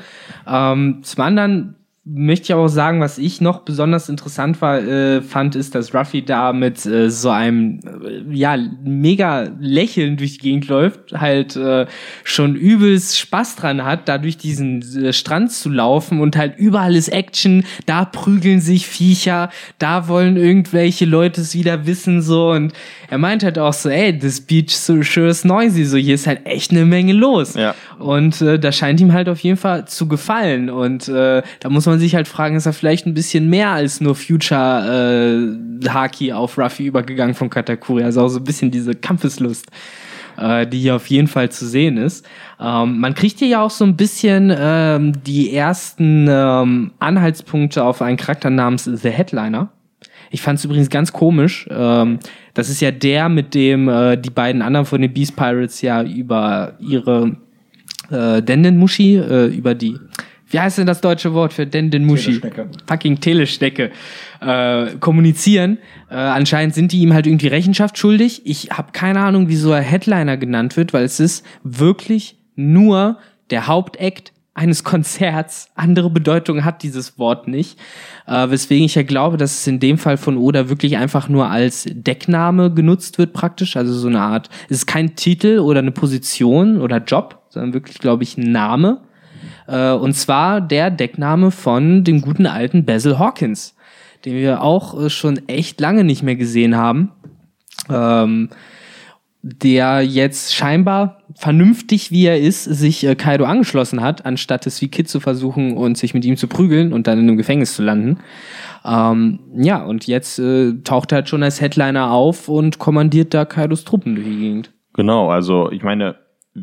Ähm, zum anderen möchte ich auch sagen, was ich noch besonders interessant war, äh, fand, ist, dass Ruffy da mit äh, so einem äh, ja mega Lächeln durch die Gegend läuft, halt äh, schon übelst Spaß dran hat, da durch diesen äh, Strand zu laufen und halt überall ist Action, da prügeln sich Viecher, da wollen irgendwelche Leute es wieder wissen so und er meint halt auch so, ey, this beach so sure is noisy, so hier ist halt echt eine Menge los. Ja. Und äh, das scheint ihm halt auf jeden Fall zu gefallen. Und äh, da muss man sich halt fragen, ist er vielleicht ein bisschen mehr als nur Future äh, Haki auf Ruffy übergegangen von Katakuri? Also auch so ein bisschen diese Kampfeslust, äh, die hier auf jeden Fall zu sehen ist. Ähm, man kriegt hier ja auch so ein bisschen ähm, die ersten ähm, Anhaltspunkte auf einen Charakter namens The Headliner. Ich fand es übrigens ganz komisch. Ähm, das ist ja der, mit dem äh, die beiden anderen von den Beast Pirates ja über ihre äh, Denden-Mushi, äh, über die, wie heißt denn das deutsche Wort für Denden-Mushi? Teleschnecke. Fucking Teleschnecke. Äh, kommunizieren. Äh, anscheinend sind die ihm halt irgendwie Rechenschaft schuldig. Ich habe keine Ahnung, wieso er Headliner genannt wird, weil es ist wirklich nur der Hauptakt eines Konzerts. Andere Bedeutung hat dieses Wort nicht. Äh, weswegen ich ja glaube, dass es in dem Fall von Oda wirklich einfach nur als Deckname genutzt wird, praktisch. Also so eine Art, es ist kein Titel oder eine Position oder Job, sondern wirklich, glaube ich, ein Name. Äh, und zwar der Deckname von dem guten alten Basil Hawkins, den wir auch äh, schon echt lange nicht mehr gesehen haben. Ähm, der jetzt scheinbar vernünftig wie er ist, sich äh, Kaido angeschlossen hat, anstatt es wie Kid zu versuchen und sich mit ihm zu prügeln und dann in einem Gefängnis zu landen. Ähm, ja, und jetzt äh, taucht er halt schon als Headliner auf und kommandiert da Kaidos Truppen durch die Gegend. Genau, also ich meine,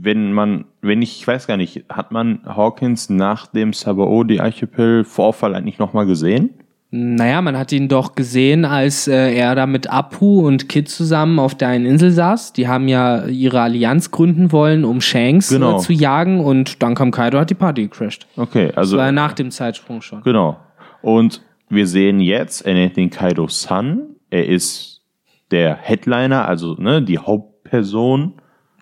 wenn man, wenn ich, ich weiß gar nicht, hat man Hawkins nach dem Sabaody-Archipel-Vorfall eigentlich nochmal gesehen? Naja, man hat ihn doch gesehen, als äh, er da mit Apu und Kid zusammen auf der einen Insel saß. Die haben ja ihre Allianz gründen wollen, um Shanks Genau. äh, zu jagen und dann kam Kaido, hat die Party gecrashed. Okay, also. Das war nach dem Zeitsprung schon. Genau. Und wir sehen jetzt, er nennt den Kaido Sun. Er ist der Headliner, also ne, die Hauptperson.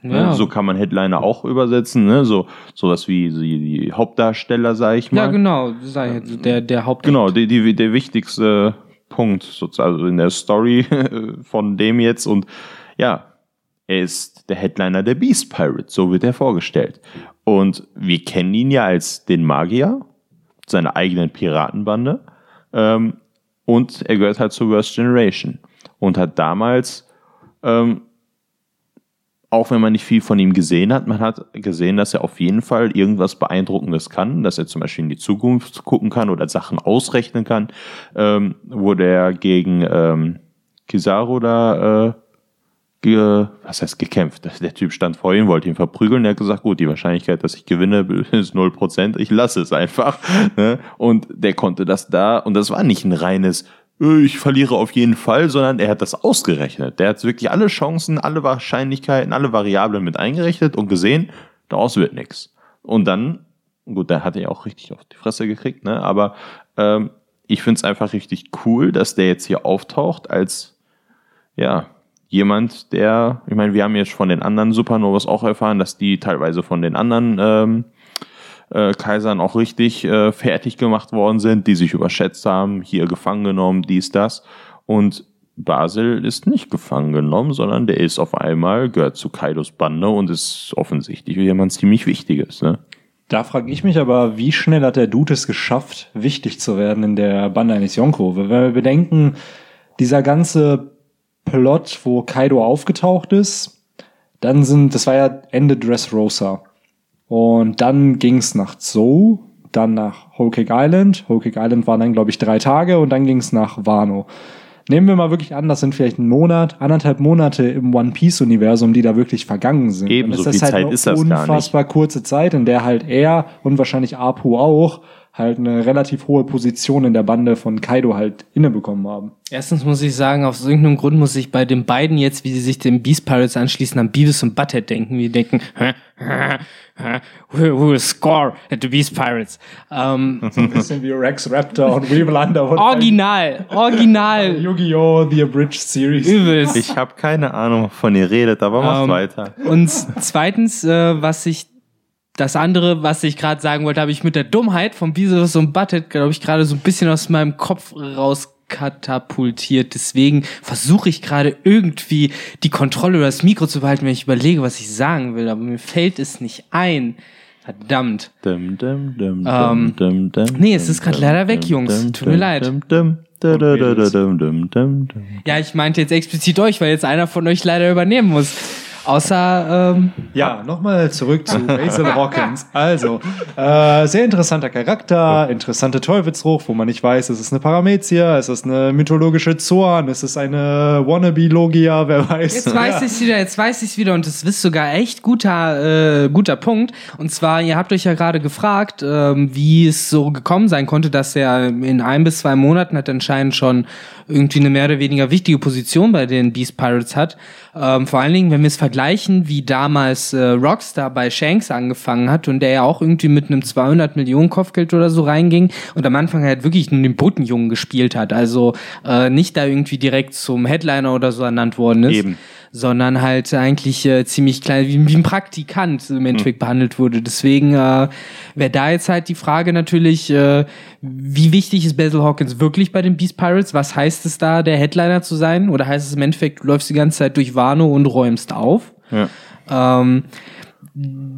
Ne? Ja. So kann man Headliner auch übersetzen, ne? So sowas wie die, Hauptdarsteller, sag ich mal. Ja, genau, jetzt, der, der Haupt. Genau, die, die, der wichtigste Punkt sozusagen also in der Story von dem jetzt. Und ja, er ist der Headliner der Beast Pirates, so wird er vorgestellt. Und wir kennen ihn ja als den Magier, seiner eigenen Piratenbande. Ähm, und er gehört halt zur Worst Generation. Und hat damals, ähm, auch wenn man nicht viel von ihm gesehen hat, man hat gesehen, dass er auf jeden Fall irgendwas Beeindruckendes kann, dass er zum Beispiel in die Zukunft gucken kann oder Sachen ausrechnen kann. Ähm, wurde er gegen ähm, Kizaru da, äh, ge, was heißt gekämpft? Der Typ stand vor ihm, wollte ihn verprügeln. Er hat gesagt, gut, die Wahrscheinlichkeit, dass ich gewinne, ist 0%, ich lasse es einfach. Ne? Und der konnte das da, und das war nicht ein reines, ich verliere auf jeden Fall, sondern er hat das ausgerechnet. Der hat wirklich alle Chancen, alle Wahrscheinlichkeiten, alle Variablen mit eingerechnet und gesehen, daraus wird nichts. Und dann, gut, da hat er ja auch richtig auf die Fresse gekriegt, ne? aber ähm, ich finde es einfach richtig cool, dass der jetzt hier auftaucht als, ja, jemand, der, ich meine, wir haben jetzt von den anderen Supernovas auch erfahren, dass die teilweise von den anderen ähm, äh, Kaisern auch richtig äh, fertig gemacht worden sind, die sich überschätzt haben, hier gefangen genommen, dies, das. Und Basil ist nicht gefangen genommen, sondern der ist auf einmal, gehört zu Kaidos Bande und ist offensichtlich jemand ziemlich Wichtiges. Ne? Da frage ich mich aber, wie schnell hat der Dude es geschafft, wichtig zu werden in der Bande eines Yonko? Wenn wir bedenken, dieser ganze Plot, wo Kaido aufgetaucht ist, dann sind, das war ja Ende Dressrosa. Und dann ging's nach Zou, dann nach Whole Cake Island. Whole Cake Island waren dann, glaube ich, drei Tage und dann ging's nach Wano. Nehmen wir mal wirklich an, das sind vielleicht ein Monat, anderthalb Monate im One Piece Universum, die da wirklich vergangen sind. Eben, Dann so viel halt Zeit ist das gar nicht. unfassbar kurze Zeit, in der halt er und wahrscheinlich Apu auch halt eine relativ hohe Position in der Bande von Kaido halt innebekommen haben. Erstens muss ich sagen, aus irgendeinem Grund muss ich bei den beiden jetzt, wie sie sich den Beast Pirates anschließen, an Beavis und Butthead denken. Wir denken, hä, hä, hä, who will score at the Beast Pirates? Ähm, Ein bisschen wie Rex Raptor und Weevil Underwood. original, original, Yu-Gi-Oh! The Abridged Series. übelst. Ich habe keine Ahnung, wovon ihr redet, aber macht Ähm, weiter. Und zweitens, äh, was ich, das andere, was ich gerade sagen wollte, habe ich mit der Dummheit von Bezos und Butthead, glaube ich, gerade so ein bisschen aus meinem Kopf rauskatapultiert. Deswegen versuche ich gerade irgendwie die Kontrolle über das Mikro zu behalten, wenn ich überlege, was ich sagen will. Aber mir fällt es nicht ein. Verdammt. Dum, dum, dum, ähm, dum, dum, nee, es ist gerade leider weg, Jungs. Tut mir leid. Ja, ich meinte jetzt explizit euch, weil jetzt einer von euch leider übernehmen muss. Außer, ähm, Ja, nochmal zurück zu Basil Hawkins. Also, äh, sehr interessanter Charakter, interessante Teufelsfrucht, wo man nicht weiß, ist es eine Paramezia, ist es eine mythologische Zorn, ist es eine Wannabe-Logia, wer weiß. Jetzt weiß ich's wieder, jetzt weiß ich's wieder und das ist sogar echt guter, äh, guter Punkt. Und zwar, ihr habt euch ja gerade gefragt, ähm, wie es so gekommen sein konnte, dass er in ein bis zwei Monaten hat anscheinend schon irgendwie eine mehr oder weniger wichtige Position bei den Beast Pirates hat. Ähm, vor allen Dingen, wenn wir es vergleichen, wie damals äh, Rockstar bei Shanks angefangen hat und der ja auch irgendwie mit einem 200 Millionen Kopfgeld oder so reinging und am Anfang halt wirklich nur den Botenjungen gespielt hat. Also äh, nicht da irgendwie direkt zum Headliner oder so ernannt worden ist Eben. Sondern halt eigentlich äh, ziemlich klein, wie, wie ein Praktikant im Endeffekt behandelt wurde. Deswegen äh, wäre da jetzt halt die Frage natürlich, äh, wie wichtig ist Basil Hawkins wirklich bei den Beast Pirates? Was heißt es da, der Headliner zu sein? Oder heißt es im Endeffekt, du läufst die ganze Zeit durch Wano und räumst auf? Ja. Ähm,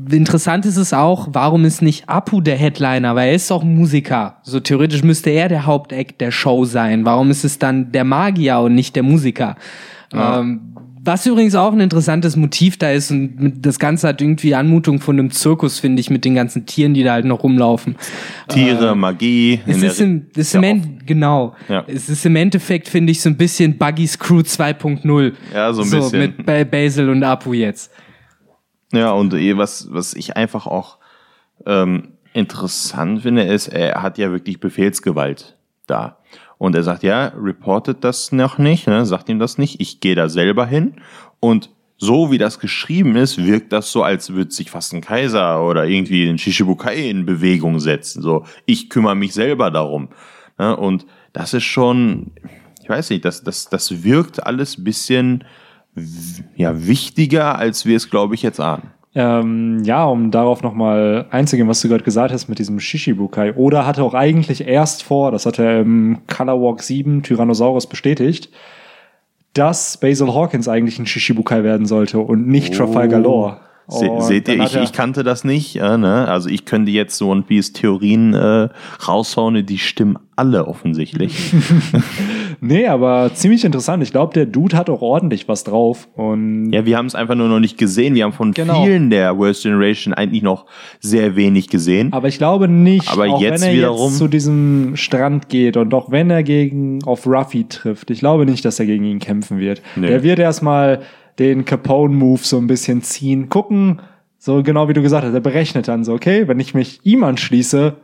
interessant ist es auch, warum ist nicht Apu der Headliner? Weil er ist auch Musiker. So theoretisch müsste er der Hauptact der Show sein. Warum ist es dann der Magier und nicht der Musiker? Ähm, was übrigens auch ein interessantes Motiv da ist und das Ganze hat irgendwie Anmutung von einem Zirkus, finde ich, mit den ganzen Tieren, die da halt noch rumlaufen. Tiere, Magie. Es ist im, es ja im genau. Ja. Es ist im Endeffekt, finde ich, so ein bisschen Buggy's Crew 2.0. Ja, so ein bisschen. mit Ba- Basil und Apu jetzt. Ja, und eh, was, was ich einfach auch ähm, interessant finde, ist, er hat ja wirklich Befehlsgewalt da. Und er sagt, ja, reportet das noch nicht, ne? sagt ihm das nicht, ich gehe da selber hin. Und so wie das geschrieben ist, wirkt das so, als würde sich fast ein Kaiser oder irgendwie ein Shishibukai in Bewegung setzen. So, ich kümmere mich selber darum. Ne? Und das ist schon, ich weiß nicht, das, das, das wirkt alles bisschen ja, wichtiger, als wir es, glaube ich, jetzt ahnen. Ähm, ja, um darauf nochmal einzugehen, was du gerade gesagt hast mit diesem Shishibukai. Oda hatte auch eigentlich erst vor, das hat er im Color Walk 7 Tyrannosaurus bestätigt, dass Basil Hawkins eigentlich ein Shishibukai werden sollte und nicht Trafalgar Law. Se seht ihr, ich, ich kannte das nicht. Äh, ne? Also ich könnte jetzt so One Piece Theorien äh, raushauen, die stimmen alle offensichtlich. Nee, aber ziemlich interessant. Ich glaube, der Dude hat auch ordentlich was drauf. Und ja, wir haben es einfach nur noch nicht gesehen. Wir haben von Genau. vielen der Worst Generation eigentlich noch sehr wenig gesehen. Aber ich glaube nicht, Aber auch jetzt wenn er wiederum- jetzt zu diesem Strand geht und auch wenn er gegen auf Ruffy trifft, ich glaube nicht, dass er gegen ihn kämpfen wird. Nee. Der wird erstmal den Capone-Move so ein bisschen ziehen, gucken, so genau wie du gesagt hast, er berechnet dann so, okay, wenn ich mich ihm anschließe,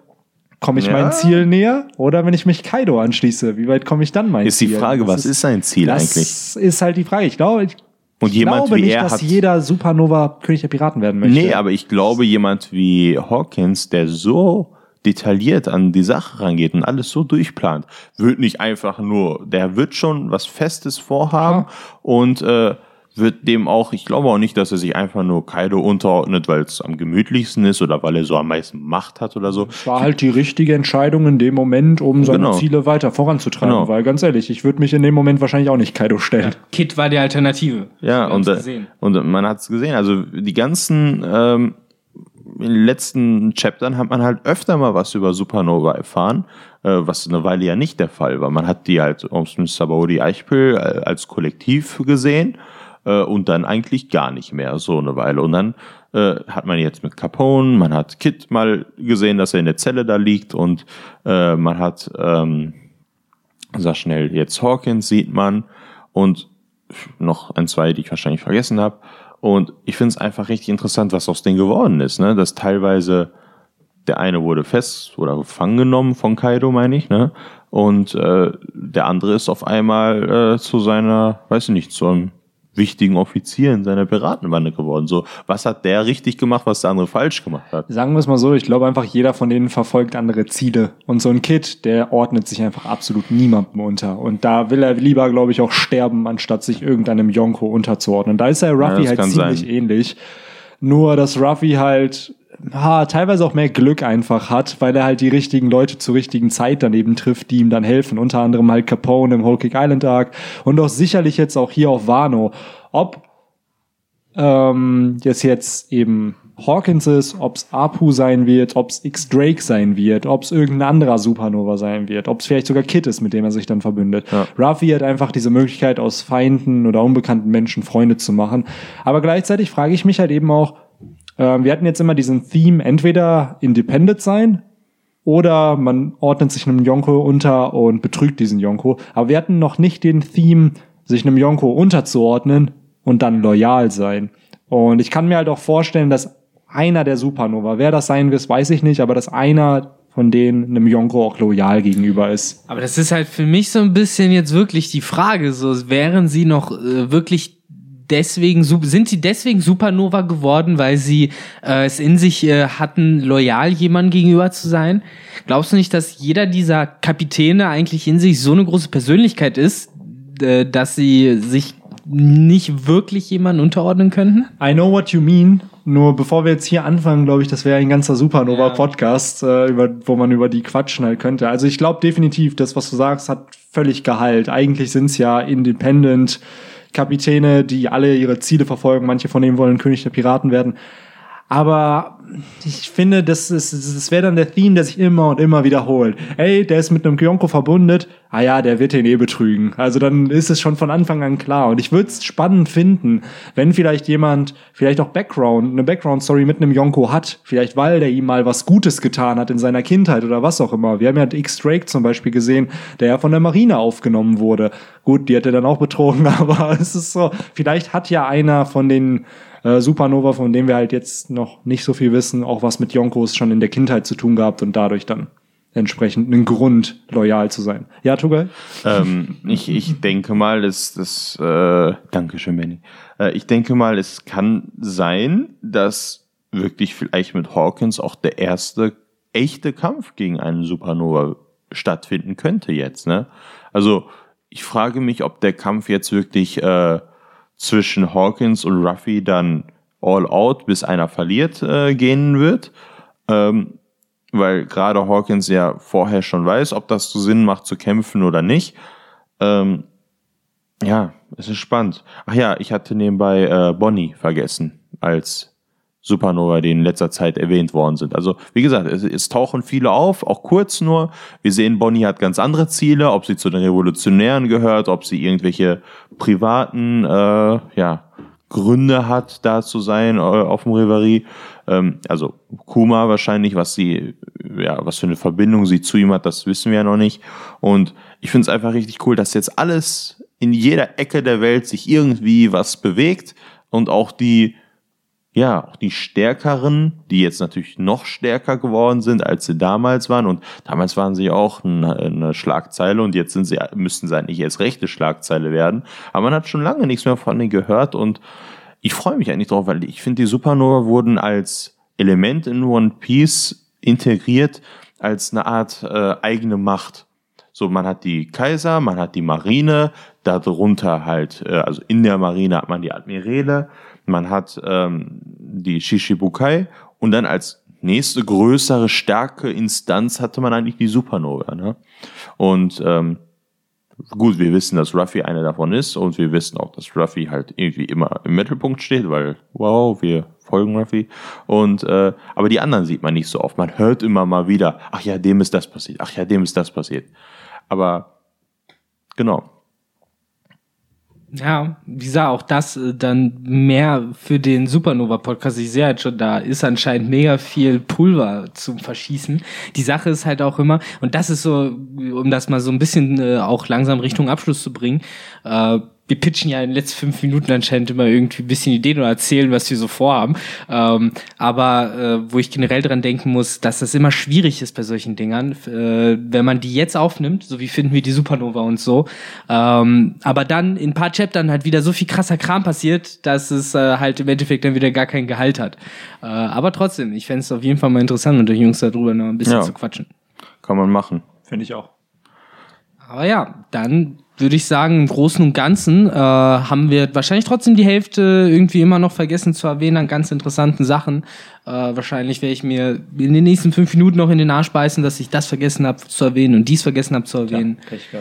komme ich Ja. meinem Ziel näher oder wenn ich mich Kaido anschließe, wie weit komme ich dann mein ist Ziel? die Frage, Das was ist sein Ziel das eigentlich? ist halt die Frage. Ich glaube, ich Und jemand glaube wie nicht, er dass hat- jeder Supernova König der Piraten werden möchte. Nee, aber ich glaube, jemand wie Hawkins, der so detailliert an die Sache rangeht und alles so durchplant, wird nicht einfach nur, der wird schon was Festes vorhaben und äh, wird dem auch, ich glaube auch nicht, dass er sich einfach nur Kaido unterordnet, weil es am gemütlichsten ist oder weil er so am meisten Macht hat oder so. Es war halt die richtige Entscheidung in dem Moment, um seine genau. Ziele weiter voranzutreiben. Genau. Weil ganz ehrlich, ich würde mich in dem Moment wahrscheinlich auch nicht Kaido stellen. Ja, Kid war die Alternative. Ja, und, äh, und man hat es gesehen. Also die ganzen ähm, in den letzten Chaptern hat man halt öfter mal was über Supernova erfahren, äh, was eine Weile ja nicht der Fall war. Man hat die halt aus dem Sabaudi Eichpil äh, als Kollektiv gesehen äh, und dann eigentlich gar nicht mehr so eine Weile. Und dann äh, hat man jetzt mit Capone, man hat Kit mal gesehen, dass er in der Zelle da liegt und äh, man hat, ähm, sag schnell, jetzt Hawkins sieht man und noch ein, zwei, die ich wahrscheinlich vergessen habe. Und ich finde es einfach richtig interessant, was aus denen geworden ist, ne? Dass teilweise der eine wurde fest oder gefangen genommen von Kaido, meine ich, ne? Und äh, der andere ist auf einmal äh, zu seiner, weiß ich nicht, zu einem wichtigen Offizier in seiner Piratenbande geworden. So, was hat der richtig gemacht, was der andere falsch gemacht hat? Sagen wir es mal so, ich glaube einfach, jeder von denen verfolgt andere Ziele. Und so ein Kid, der ordnet sich einfach absolut niemandem unter. Und da will er lieber, glaube ich, auch sterben, anstatt sich irgendeinem Yonko unterzuordnen. Da ist er Ruffy ja, halt ziemlich sein. ähnlich. Nur, dass Ruffy halt ha, teilweise auch mehr Glück einfach hat, weil er halt die richtigen Leute zur richtigen Zeit daneben trifft, die ihm dann helfen. Unter anderem halt Capone im Whole Cake Island Arc und auch sicherlich jetzt auch hier auf Wano. Ob ähm, jetzt jetzt eben Hawkins ist, ob es Apu sein wird, ob es X-Drake sein wird, ob es irgendein anderer Supernova sein wird, ob es vielleicht sogar Kit ist, mit dem er sich dann verbündet. Ja. Ruffy hat einfach diese Möglichkeit, aus Feinden oder unbekannten Menschen Freunde zu machen. Aber gleichzeitig frage ich mich halt eben auch, ähm, wir hatten jetzt immer diesen Theme, entweder independent sein oder man ordnet sich einem Yonko unter und betrügt diesen Yonko. Aber wir hatten noch nicht den Theme, sich einem Yonko unterzuordnen und dann loyal sein. Und ich kann mir halt auch vorstellen, dass einer der Supernova, wer das sein wird, weiß ich nicht, aber dass einer von denen einem Yonko auch loyal gegenüber ist. Aber das ist halt für mich so ein bisschen jetzt wirklich die Frage, so wären sie noch äh, wirklich deswegen, sind sie deswegen Supernova geworden, weil sie äh, es in sich äh, hatten, loyal jemandem gegenüber zu sein? Glaubst du nicht, dass jeder dieser Kapitäne eigentlich in sich so eine große Persönlichkeit ist, äh, dass sie sich nicht wirklich jemanden unterordnen könnten? I know what you mean. Nur bevor wir jetzt hier anfangen, glaube ich, das wäre ein ganzer Supernova-Podcast, ja. äh, über, wo man über die quatschen halt könnte. Also ich glaube definitiv, das, was du sagst, hat völlig Gehalt. Eigentlich sind es ja Independent Kapitäne, die alle ihre Ziele verfolgen. Manche von denen wollen König der Piraten werden. Aber ich finde, das, ist, das wäre dann der Theme, der sich immer und immer wiederholt. Ey, der ist mit einem Kyonko verbundet. Ah ja, der wird den eh betrügen. Also dann ist es schon von Anfang an klar. Und ich würde es spannend finden, wenn vielleicht jemand, vielleicht auch Background, eine Background-Story mit einem Yonko hat. Vielleicht weil der ihm mal was Gutes getan hat in seiner Kindheit oder was auch immer. Wir haben ja X-Drake zum Beispiel gesehen, der ja von der Marine aufgenommen wurde. Gut, die hat er dann auch betrogen, aber es ist so, vielleicht hat ja einer von den äh, Supernova, von dem wir halt jetzt noch nicht so viel wissen, auch was mit Yonkos schon in der Kindheit zu tun gehabt und dadurch dann entsprechend einen Grund, loyal zu sein. Ja, Tugay? Ähm, ich, ich denke mal, dass das, äh, Dankeschön, Benny. Äh, ich denke mal, es kann sein, dass wirklich vielleicht mit Hawkins auch der erste echte Kampf gegen einen Supernova stattfinden könnte jetzt, ne? Also, ich frage mich, ob der Kampf jetzt wirklich äh, zwischen Hawkins und Ruffy dann all out, bis einer verliert, äh, gehen wird. Ähm, weil gerade Hawkins ja vorher schon weiß, ob das so Sinn macht zu kämpfen oder nicht. Ähm, ja, es ist spannend. Ach ja, ich hatte nebenbei äh, Bonnie vergessen als Supernova, die in letzter Zeit erwähnt worden sind. Also wie gesagt, es, es, tauchen viele auf, auch kurz nur. Wir sehen, Bonnie hat ganz andere Ziele, ob sie zu den Revolutionären gehört, ob sie irgendwelche privaten äh, ja, Gründe hat, da zu sein äh, auf dem Reverie. Ähm, also Kuma wahrscheinlich, was sie, ja, was für eine Verbindung sie zu ihm hat, das wissen wir ja noch nicht. Und ich finde es einfach richtig cool, dass jetzt alles in jeder Ecke der Welt sich irgendwie was bewegt und auch die ja, auch die Stärkeren, die jetzt natürlich noch stärker geworden sind, als sie damals waren. Und damals waren sie auch eine, Schlagzeile und jetzt sind sie, müssten sie eigentlich jetzt rechte Schlagzeile werden. Aber man hat schon lange nichts mehr von denen gehört und ich freue mich eigentlich drauf, weil ich finde, die Supernova wurden als Element in One Piece integriert, als eine Art äh, eigene Macht. So, man hat die Kaiser, man hat die Marine, darunter halt, äh, also in der Marine hat man die Admiräle, man hat ähm, die Shishibukai und dann als nächste größere, starke Instanz hatte man eigentlich die Supernova. Ne? Und ähm, gut, wir wissen, dass Ruffy eine davon ist und wir wissen auch, dass Ruffy halt irgendwie immer im Mittelpunkt steht, weil, wow, wir folgen Ruffy. Und, äh, aber die anderen sieht man nicht so oft. Man hört immer mal wieder, ach ja, dem ist das passiert, ach ja, dem ist das passiert. Aber, genau. Ja, wie gesagt, auch das äh, dann mehr für den Supernova-Podcast. Ich sehe halt schon, da ist anscheinend mega viel Pulver zum Verschießen. Die Sache ist halt auch immer, und das ist so, um das mal so ein bisschen äh, auch langsam Richtung Abschluss zu bringen, äh, wir pitchen ja in den letzten fünf Minuten anscheinend immer irgendwie ein bisschen Ideen oder erzählen, was wir so vorhaben. Ähm, aber äh, wo ich generell dran denken muss, dass das immer schwierig ist bei solchen Dingern, äh, wenn man die jetzt aufnimmt, so wie finden wir die Supernova und so. Ähm, aber dann in ein paar Chaptern halt wieder so viel krasser Kram passiert, dass es äh, halt im Endeffekt dann wieder gar keinen Gehalt hat. Äh, aber trotzdem, ich fände es auf jeden Fall mal interessant, mit den Jungs darüber noch ein bisschen ja. zu quatschen. Kann man machen. Finde ich auch. Aber ja, dann würde ich sagen, im Großen und Ganzen äh, haben wir wahrscheinlich trotzdem die Hälfte irgendwie immer noch vergessen zu erwähnen an ganz interessanten Sachen. Äh, wahrscheinlich werde ich mir in den nächsten fünf Minuten noch in den Arsch beißen, dass ich das vergessen habe zu erwähnen und dies vergessen habe zu erwähnen. Ja,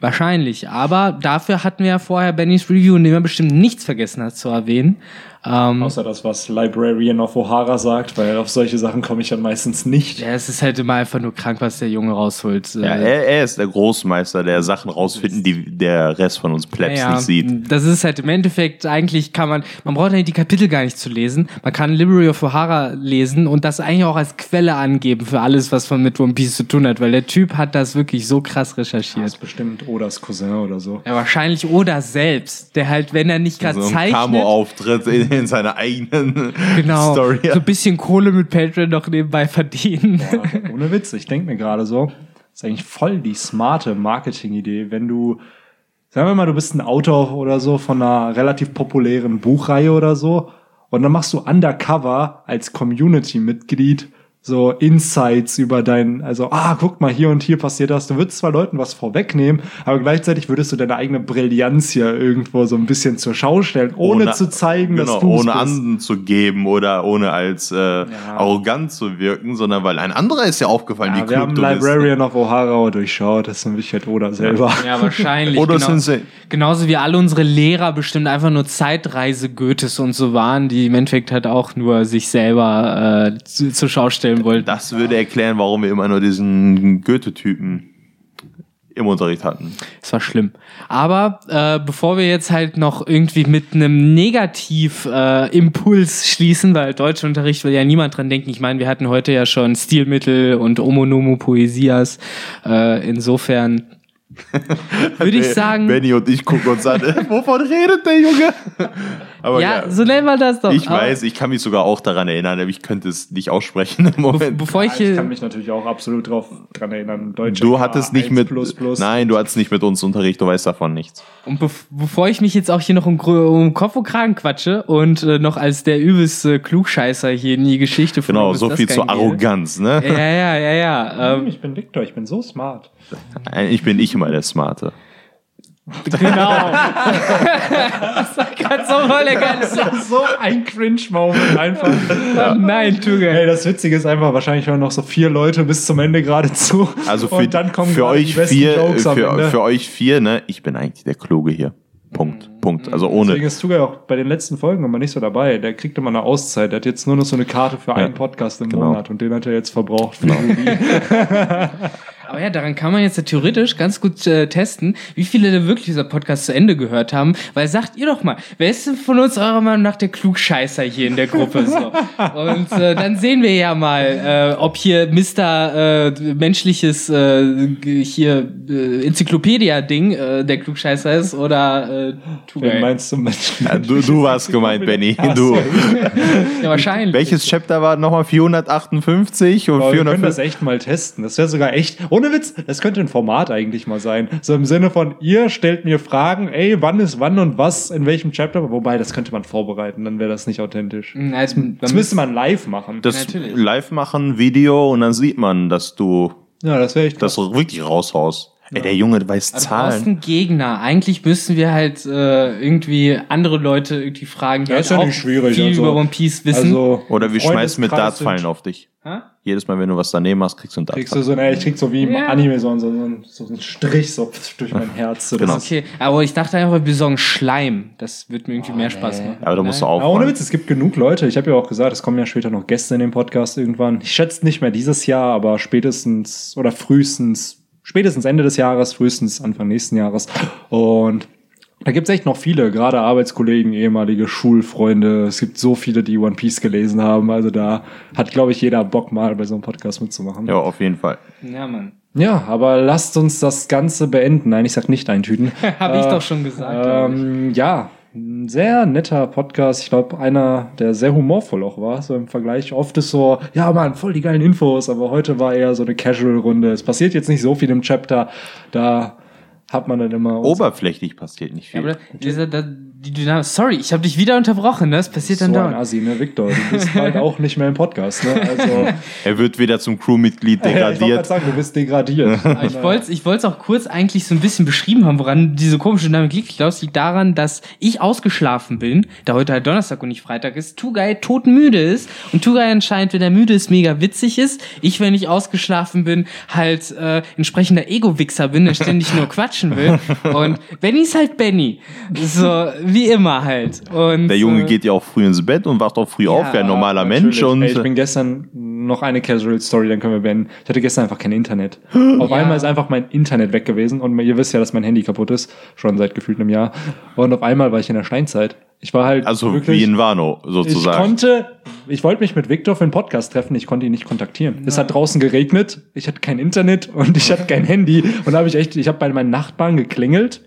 wahrscheinlich. Aber dafür hatten wir ja vorher Bennys Review, in dem er bestimmt nichts vergessen hat zu erwähnen. Ähm, Außer das, was Librarian of O'Hara sagt, weil auf solche Sachen komme ich ja meistens nicht. Ja, es ist halt immer einfach nur krank, was der Junge rausholt. Ja, er, er ist der Großmeister, der Sachen rausfinden, die der Rest von uns Plebs ja, nicht sieht. Das ist halt im Endeffekt, eigentlich kann man, man braucht eigentlich die Kapitel gar nicht zu lesen. Man kann Library of O'Hara lesen und das eigentlich auch als Quelle angeben für alles, was man mit One Piece zu tun hat, weil der Typ hat das wirklich so krass recherchiert. Das ist bestimmt Odas Cousin oder so. Ja, wahrscheinlich Oda selbst, der halt, wenn er nicht gerade so zeichnet. Camo-Auftritt in, in seiner eigenen genau, Story. So ein bisschen Kohle mit Patreon noch nebenbei verdienen. Boah, ohne Witz, ich denke mir gerade so, ist eigentlich voll die smarte Marketing-Idee, wenn du, sagen wir mal, du bist ein Autor oder so von einer relativ populären Buchreihe oder so und dann machst du Undercover als Community-Mitglied so Insights über dein, also, ah, guck mal, hier und hier passiert das. Du würdest zwar Leuten was vorwegnehmen, aber gleichzeitig würdest du deine eigene Brillanz hier irgendwo so ein bisschen zur Schau stellen, ohne, ohne zu zeigen, genau, dass du ohne anderen zu geben oder ohne als äh, ja. arrogant zu wirken, sondern weil ein anderer ist ja aufgefallen, ja, wie wir haben Librarian of O'Hara durchschaut, das ist in Wirklichkeit Oda selber. Ja, wahrscheinlich. oder genau, sind genauso wie alle unsere Lehrer bestimmt einfach nur Zeitreise Goethes und so waren, die im Endeffekt halt auch nur sich selber äh, zu, zur Schau stellen stellen wollten. Das würde erklären, warum wir immer nur diesen Goethe-Typen im Unterricht hatten. Es war schlimm. Aber äh, bevor wir jetzt halt noch irgendwie mit einem Negativ-Impuls äh, schließen, weil Deutschunterricht will ja niemand dran denken. Ich meine, wir hatten heute ja schon Stilmittel und Omonomo Poesias. Äh, insofern würde ich sagen. Benny und ich gucken uns an. Wovon redet der Junge? Aber ja, ja, so nennen wir das doch. Ich weiß, ich kann mich sogar auch daran erinnern, aber ich könnte es nicht aussprechen im Moment. Be bevor ich, ja, ich kann mich natürlich auch absolut drauf daran erinnern. Deutsch du hattest nicht mit. Plus plus. Nein, du hattest nicht mit uns Unterricht, du weißt davon nichts. Und be bevor ich mich jetzt auch hier noch um, um Kopf und Kragen quatsche und äh, noch als der übelste Klugscheißer hier in die Geschichte von Genau, so viel zur Arroganz, ne? Ja, ja, ja, ja. Ähm, ich bin Victor, ich bin so smart. Ich bin ich immer der Smarte. Genau. das war gerade so voll geil. Das war so ein Cringe-Moment einfach. Ja. Nein, tu Hey, das Witzige ist einfach, wahrscheinlich hören noch so vier Leute bis zum Ende gerade zu. Also für, und dann kommen für euch vier, für, für euch vier, ne, ich bin eigentlich der Kluge hier. Punkt. Punkt. Also ohne. Deswegen ist Tuga auch bei den letzten Folgen immer nicht so dabei. Der kriegt immer eine Auszeit. Der hat jetzt nur noch so eine Karte für ja. einen Podcast im genau. Monat und den hat er jetzt verbraucht. Genau. Aber ja, daran kann man jetzt ja theoretisch ganz gut äh, testen, wie viele denn wirklich dieser Podcast zu Ende gehört haben. Weil sagt ihr doch mal, wer ist denn von uns eurer Meinung nach der Klugscheißer hier in der Gruppe? So? Und äh, dann sehen wir ja mal, äh, ob hier Mr. Äh, menschliches äh, hier äh, Enzyklopädia-Ding äh, der Klugscheißer ist oder äh, Wen meinst du Mensch? Ja, du, du warst gemeint, Benny. Du. ja, wahrscheinlich. Welches Chapter war nochmal 458 und oh, 400? Wir können das echt mal testen. Das wäre sogar echt ohne Witz, das könnte ein Format eigentlich mal sein. So im Sinne von, ihr stellt mir Fragen, ey, wann ist wann und was, in welchem Chapter. Wobei, das könnte man vorbereiten, dann wäre das nicht authentisch. Na, es, das müsste man live machen. Das live machen, Video und dann sieht man, dass du ja, das wäre ich das wirklich raushaust. Ey, der Junge weiß Du brauchst Zahlen. einen Gegner. Eigentlich müssen wir halt äh, irgendwie andere Leute irgendwie fragen, die Ja, halt ist ja auch nicht schwierig, viel also- über One Piece wissen. Also, Oder wir schmeißen mit Dartpfeilen auf dich. Hä? Jedes Mal, wenn du was daneben machst, kriegst du einen Kriegst du so, ne, ich krieg so wie im Ja. Anime so, so, so, so einen Strich so durch mein Herz. So, das Genau. ist- Okay, aber ich dachte einfach, wir besorgen Schleim. Das wird mir irgendwie mehr Spaß machen. Aber da musst du Ja, ohne. Witz, es gibt genug Leute. Ich habe ja auch gesagt, es kommen ja später noch Gäste in den Podcast irgendwann. Ich schätze nicht mehr dieses Jahr, aber spätestens oder frühestens, spätestens Ende des Jahres, frühestens Anfang nächsten Jahres. Und da gibt es echt noch viele, gerade Arbeitskollegen, ehemalige Schulfreunde. Es gibt so viele, die One Piece gelesen haben. Also da hat, glaube ich, jeder Bock mal bei so einem Podcast mitzumachen. Ja, auf jeden Fall. Ja, Mann. Ja, aber lasst uns das Ganze beenden. Nein, ich sag nicht eintüten. Hab ich Äh, doch schon gesagt. ich. Ähm, ja, ein sehr netter Podcast. Ich glaube, einer, der sehr humorvoll auch war, so im Vergleich. Oft ist so, ja, Mann, voll die geilen Infos, aber heute war eher so eine Casual-Runde. Es passiert jetzt nicht so viel im Chapter. Da hat man dann immer. Oberflächlich passiert nicht Ja, viel. aber dieser, da, die Dynamik. Sorry, ich habe dich wieder unterbrochen, ne? Das passiert dann so ein dauernd. Assi, ne, Victor? Du bist bald auch nicht mehr im Podcast, ne? Also, Er wird wieder zum Crewmitglied ja, ich wollte degradiert. gerade sagen, du bist degradiert. Ich wollte ich wollte es auch kurz eigentlich so ein bisschen beschrieben haben, woran diese komische Dynamik liegt. Ich glaube, es liegt daran, dass ich ausgeschlafen bin, da heute halt Donnerstag und nicht Freitag ist, Tugai todmüde ist und Tugai anscheinend, wenn er müde ist, mega witzig ist. Ich, wenn ich ausgeschlafen bin, halt äh, entsprechender Ego-Wichser bin, der ständig nur quatschen will. Und Benny ist halt Benny. So, wie immer halt. Und, Der Junge äh, geht ja auch früh ins Bett und wacht auch früh auf, wie ein normaler Mensch. Und Ey, ich bin gestern noch eine Casual Story, dann können wir beenden. Ich hatte gestern einfach kein Internet. Auf Ja. einmal ist einfach mein Internet weg gewesen und ihr wisst ja, dass mein Handy kaputt ist, schon seit gefühlt einem Jahr. Und auf einmal war ich in der Steinzeit. Ich war halt also wirklich, wie in Wano ich sozusagen. konnte, ich wollte mich mit Victor für einen Podcast treffen, ich konnte ihn nicht kontaktieren. Es hat draußen geregnet, ich hatte kein Internet und ich hatte kein Handy. Und da habe ich echt, ich habe bei meinen Nachbarn geklingelt,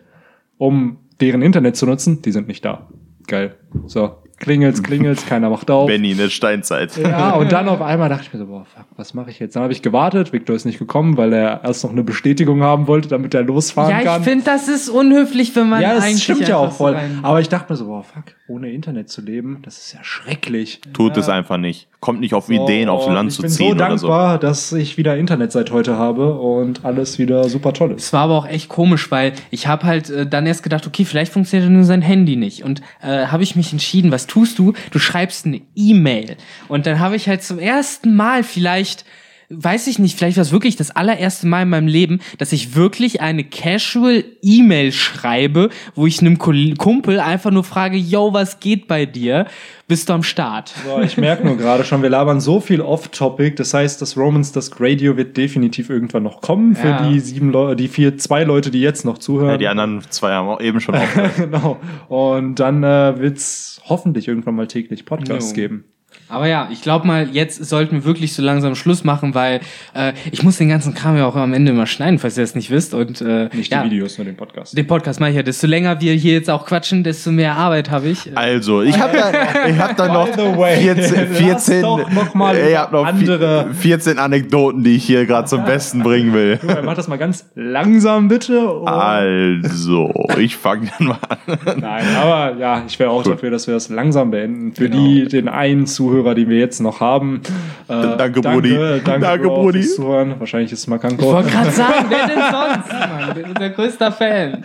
um deren Internet zu nutzen. Die sind nicht da. Geil. So, klingelt's, klingelt's, keiner macht auf. Benny in der Steinzeit. Ja, und dann auf einmal dachte ich mir so, boah, fuck, was mache ich jetzt? Dann habe ich gewartet, Victor ist nicht gekommen, weil er erst noch eine Bestätigung haben wollte, damit er losfahren Ja, kann. ich finde, das ist unhöflich, wenn man ja, das eigentlich stimmt ja auch voll. Rein- Aber ich dachte mir so, boah, fuck, ohne Internet zu leben, das ist ja schrecklich. Tut es einfach nicht. Kommt nicht auf Ideen, aufs Land ich zu bin ziehen so oder so. dankbar, dass ich wieder Internet seit heute habe und alles wieder super toll ist. Es war aber auch echt komisch, weil ich habe halt äh, dann erst gedacht, okay, vielleicht funktioniert nur sein Handy nicht. Und äh, habe ich mich entschieden, was tust du? Du schreibst eine E-Mail. Und dann habe ich halt zum ersten Mal vielleicht, weiß ich nicht, vielleicht war es wirklich das allererste Mal in meinem Leben, dass ich wirklich eine casual E-Mail schreibe, wo ich einem Kumpel einfach nur frage, yo, was geht bei dir? Bist du am Start? So, ich merke nur gerade schon, wir labern so viel off-topic. Das heißt, das Romans Dusk Radio wird definitiv irgendwann noch kommen für Ja. die sieben Leute, die vier, zwei Leute, die jetzt noch zuhören. Ja, die anderen zwei haben auch eben schon aufgehört. genau. Und dann äh, wird's hoffentlich irgendwann mal täglich Podcasts Jo. geben. Aber ja, ich glaube mal, jetzt sollten wir wirklich so langsam Schluss machen, weil äh, ich muss den ganzen Kram ja auch am Ende immer schneiden, falls ihr das nicht wisst. Und äh, Nicht ja, die Videos, nur den Podcast. Den Podcast mache ich ja. Desto länger wir hier jetzt auch quatschen, desto mehr Arbeit habe ich. Also, ich habe da, ich hab da noch By the way, 14, lass 14, doch noch mal ich hab noch andere- 14 Anekdoten, die ich hier gerade zum Besten bringen will. Du, Mach das mal ganz langsam bitte. und- Also, ich fange dann mal an. Nein, aber ja, ich wäre auch Gut. dafür, dass wir das langsam beenden. Für Genau. die, den einen Zuhörer, den wir jetzt noch haben. Äh, Danke, Brudi. Danke, Danke, Bro, Brudi. fürs Zuhören. Wahrscheinlich ist es Ich Makanko. wollte gerade sagen, wer denn sonst? Mann? Ich bin unser größter Fan.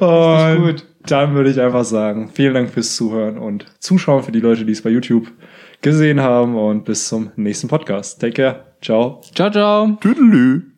Und gut. dann würde ich einfach sagen, vielen Dank fürs Zuhören und Zuschauen für die Leute, die es bei YouTube gesehen haben. Und bis zum nächsten Podcast. Take care. Ciao. Ciao, ciao. Tüdelü.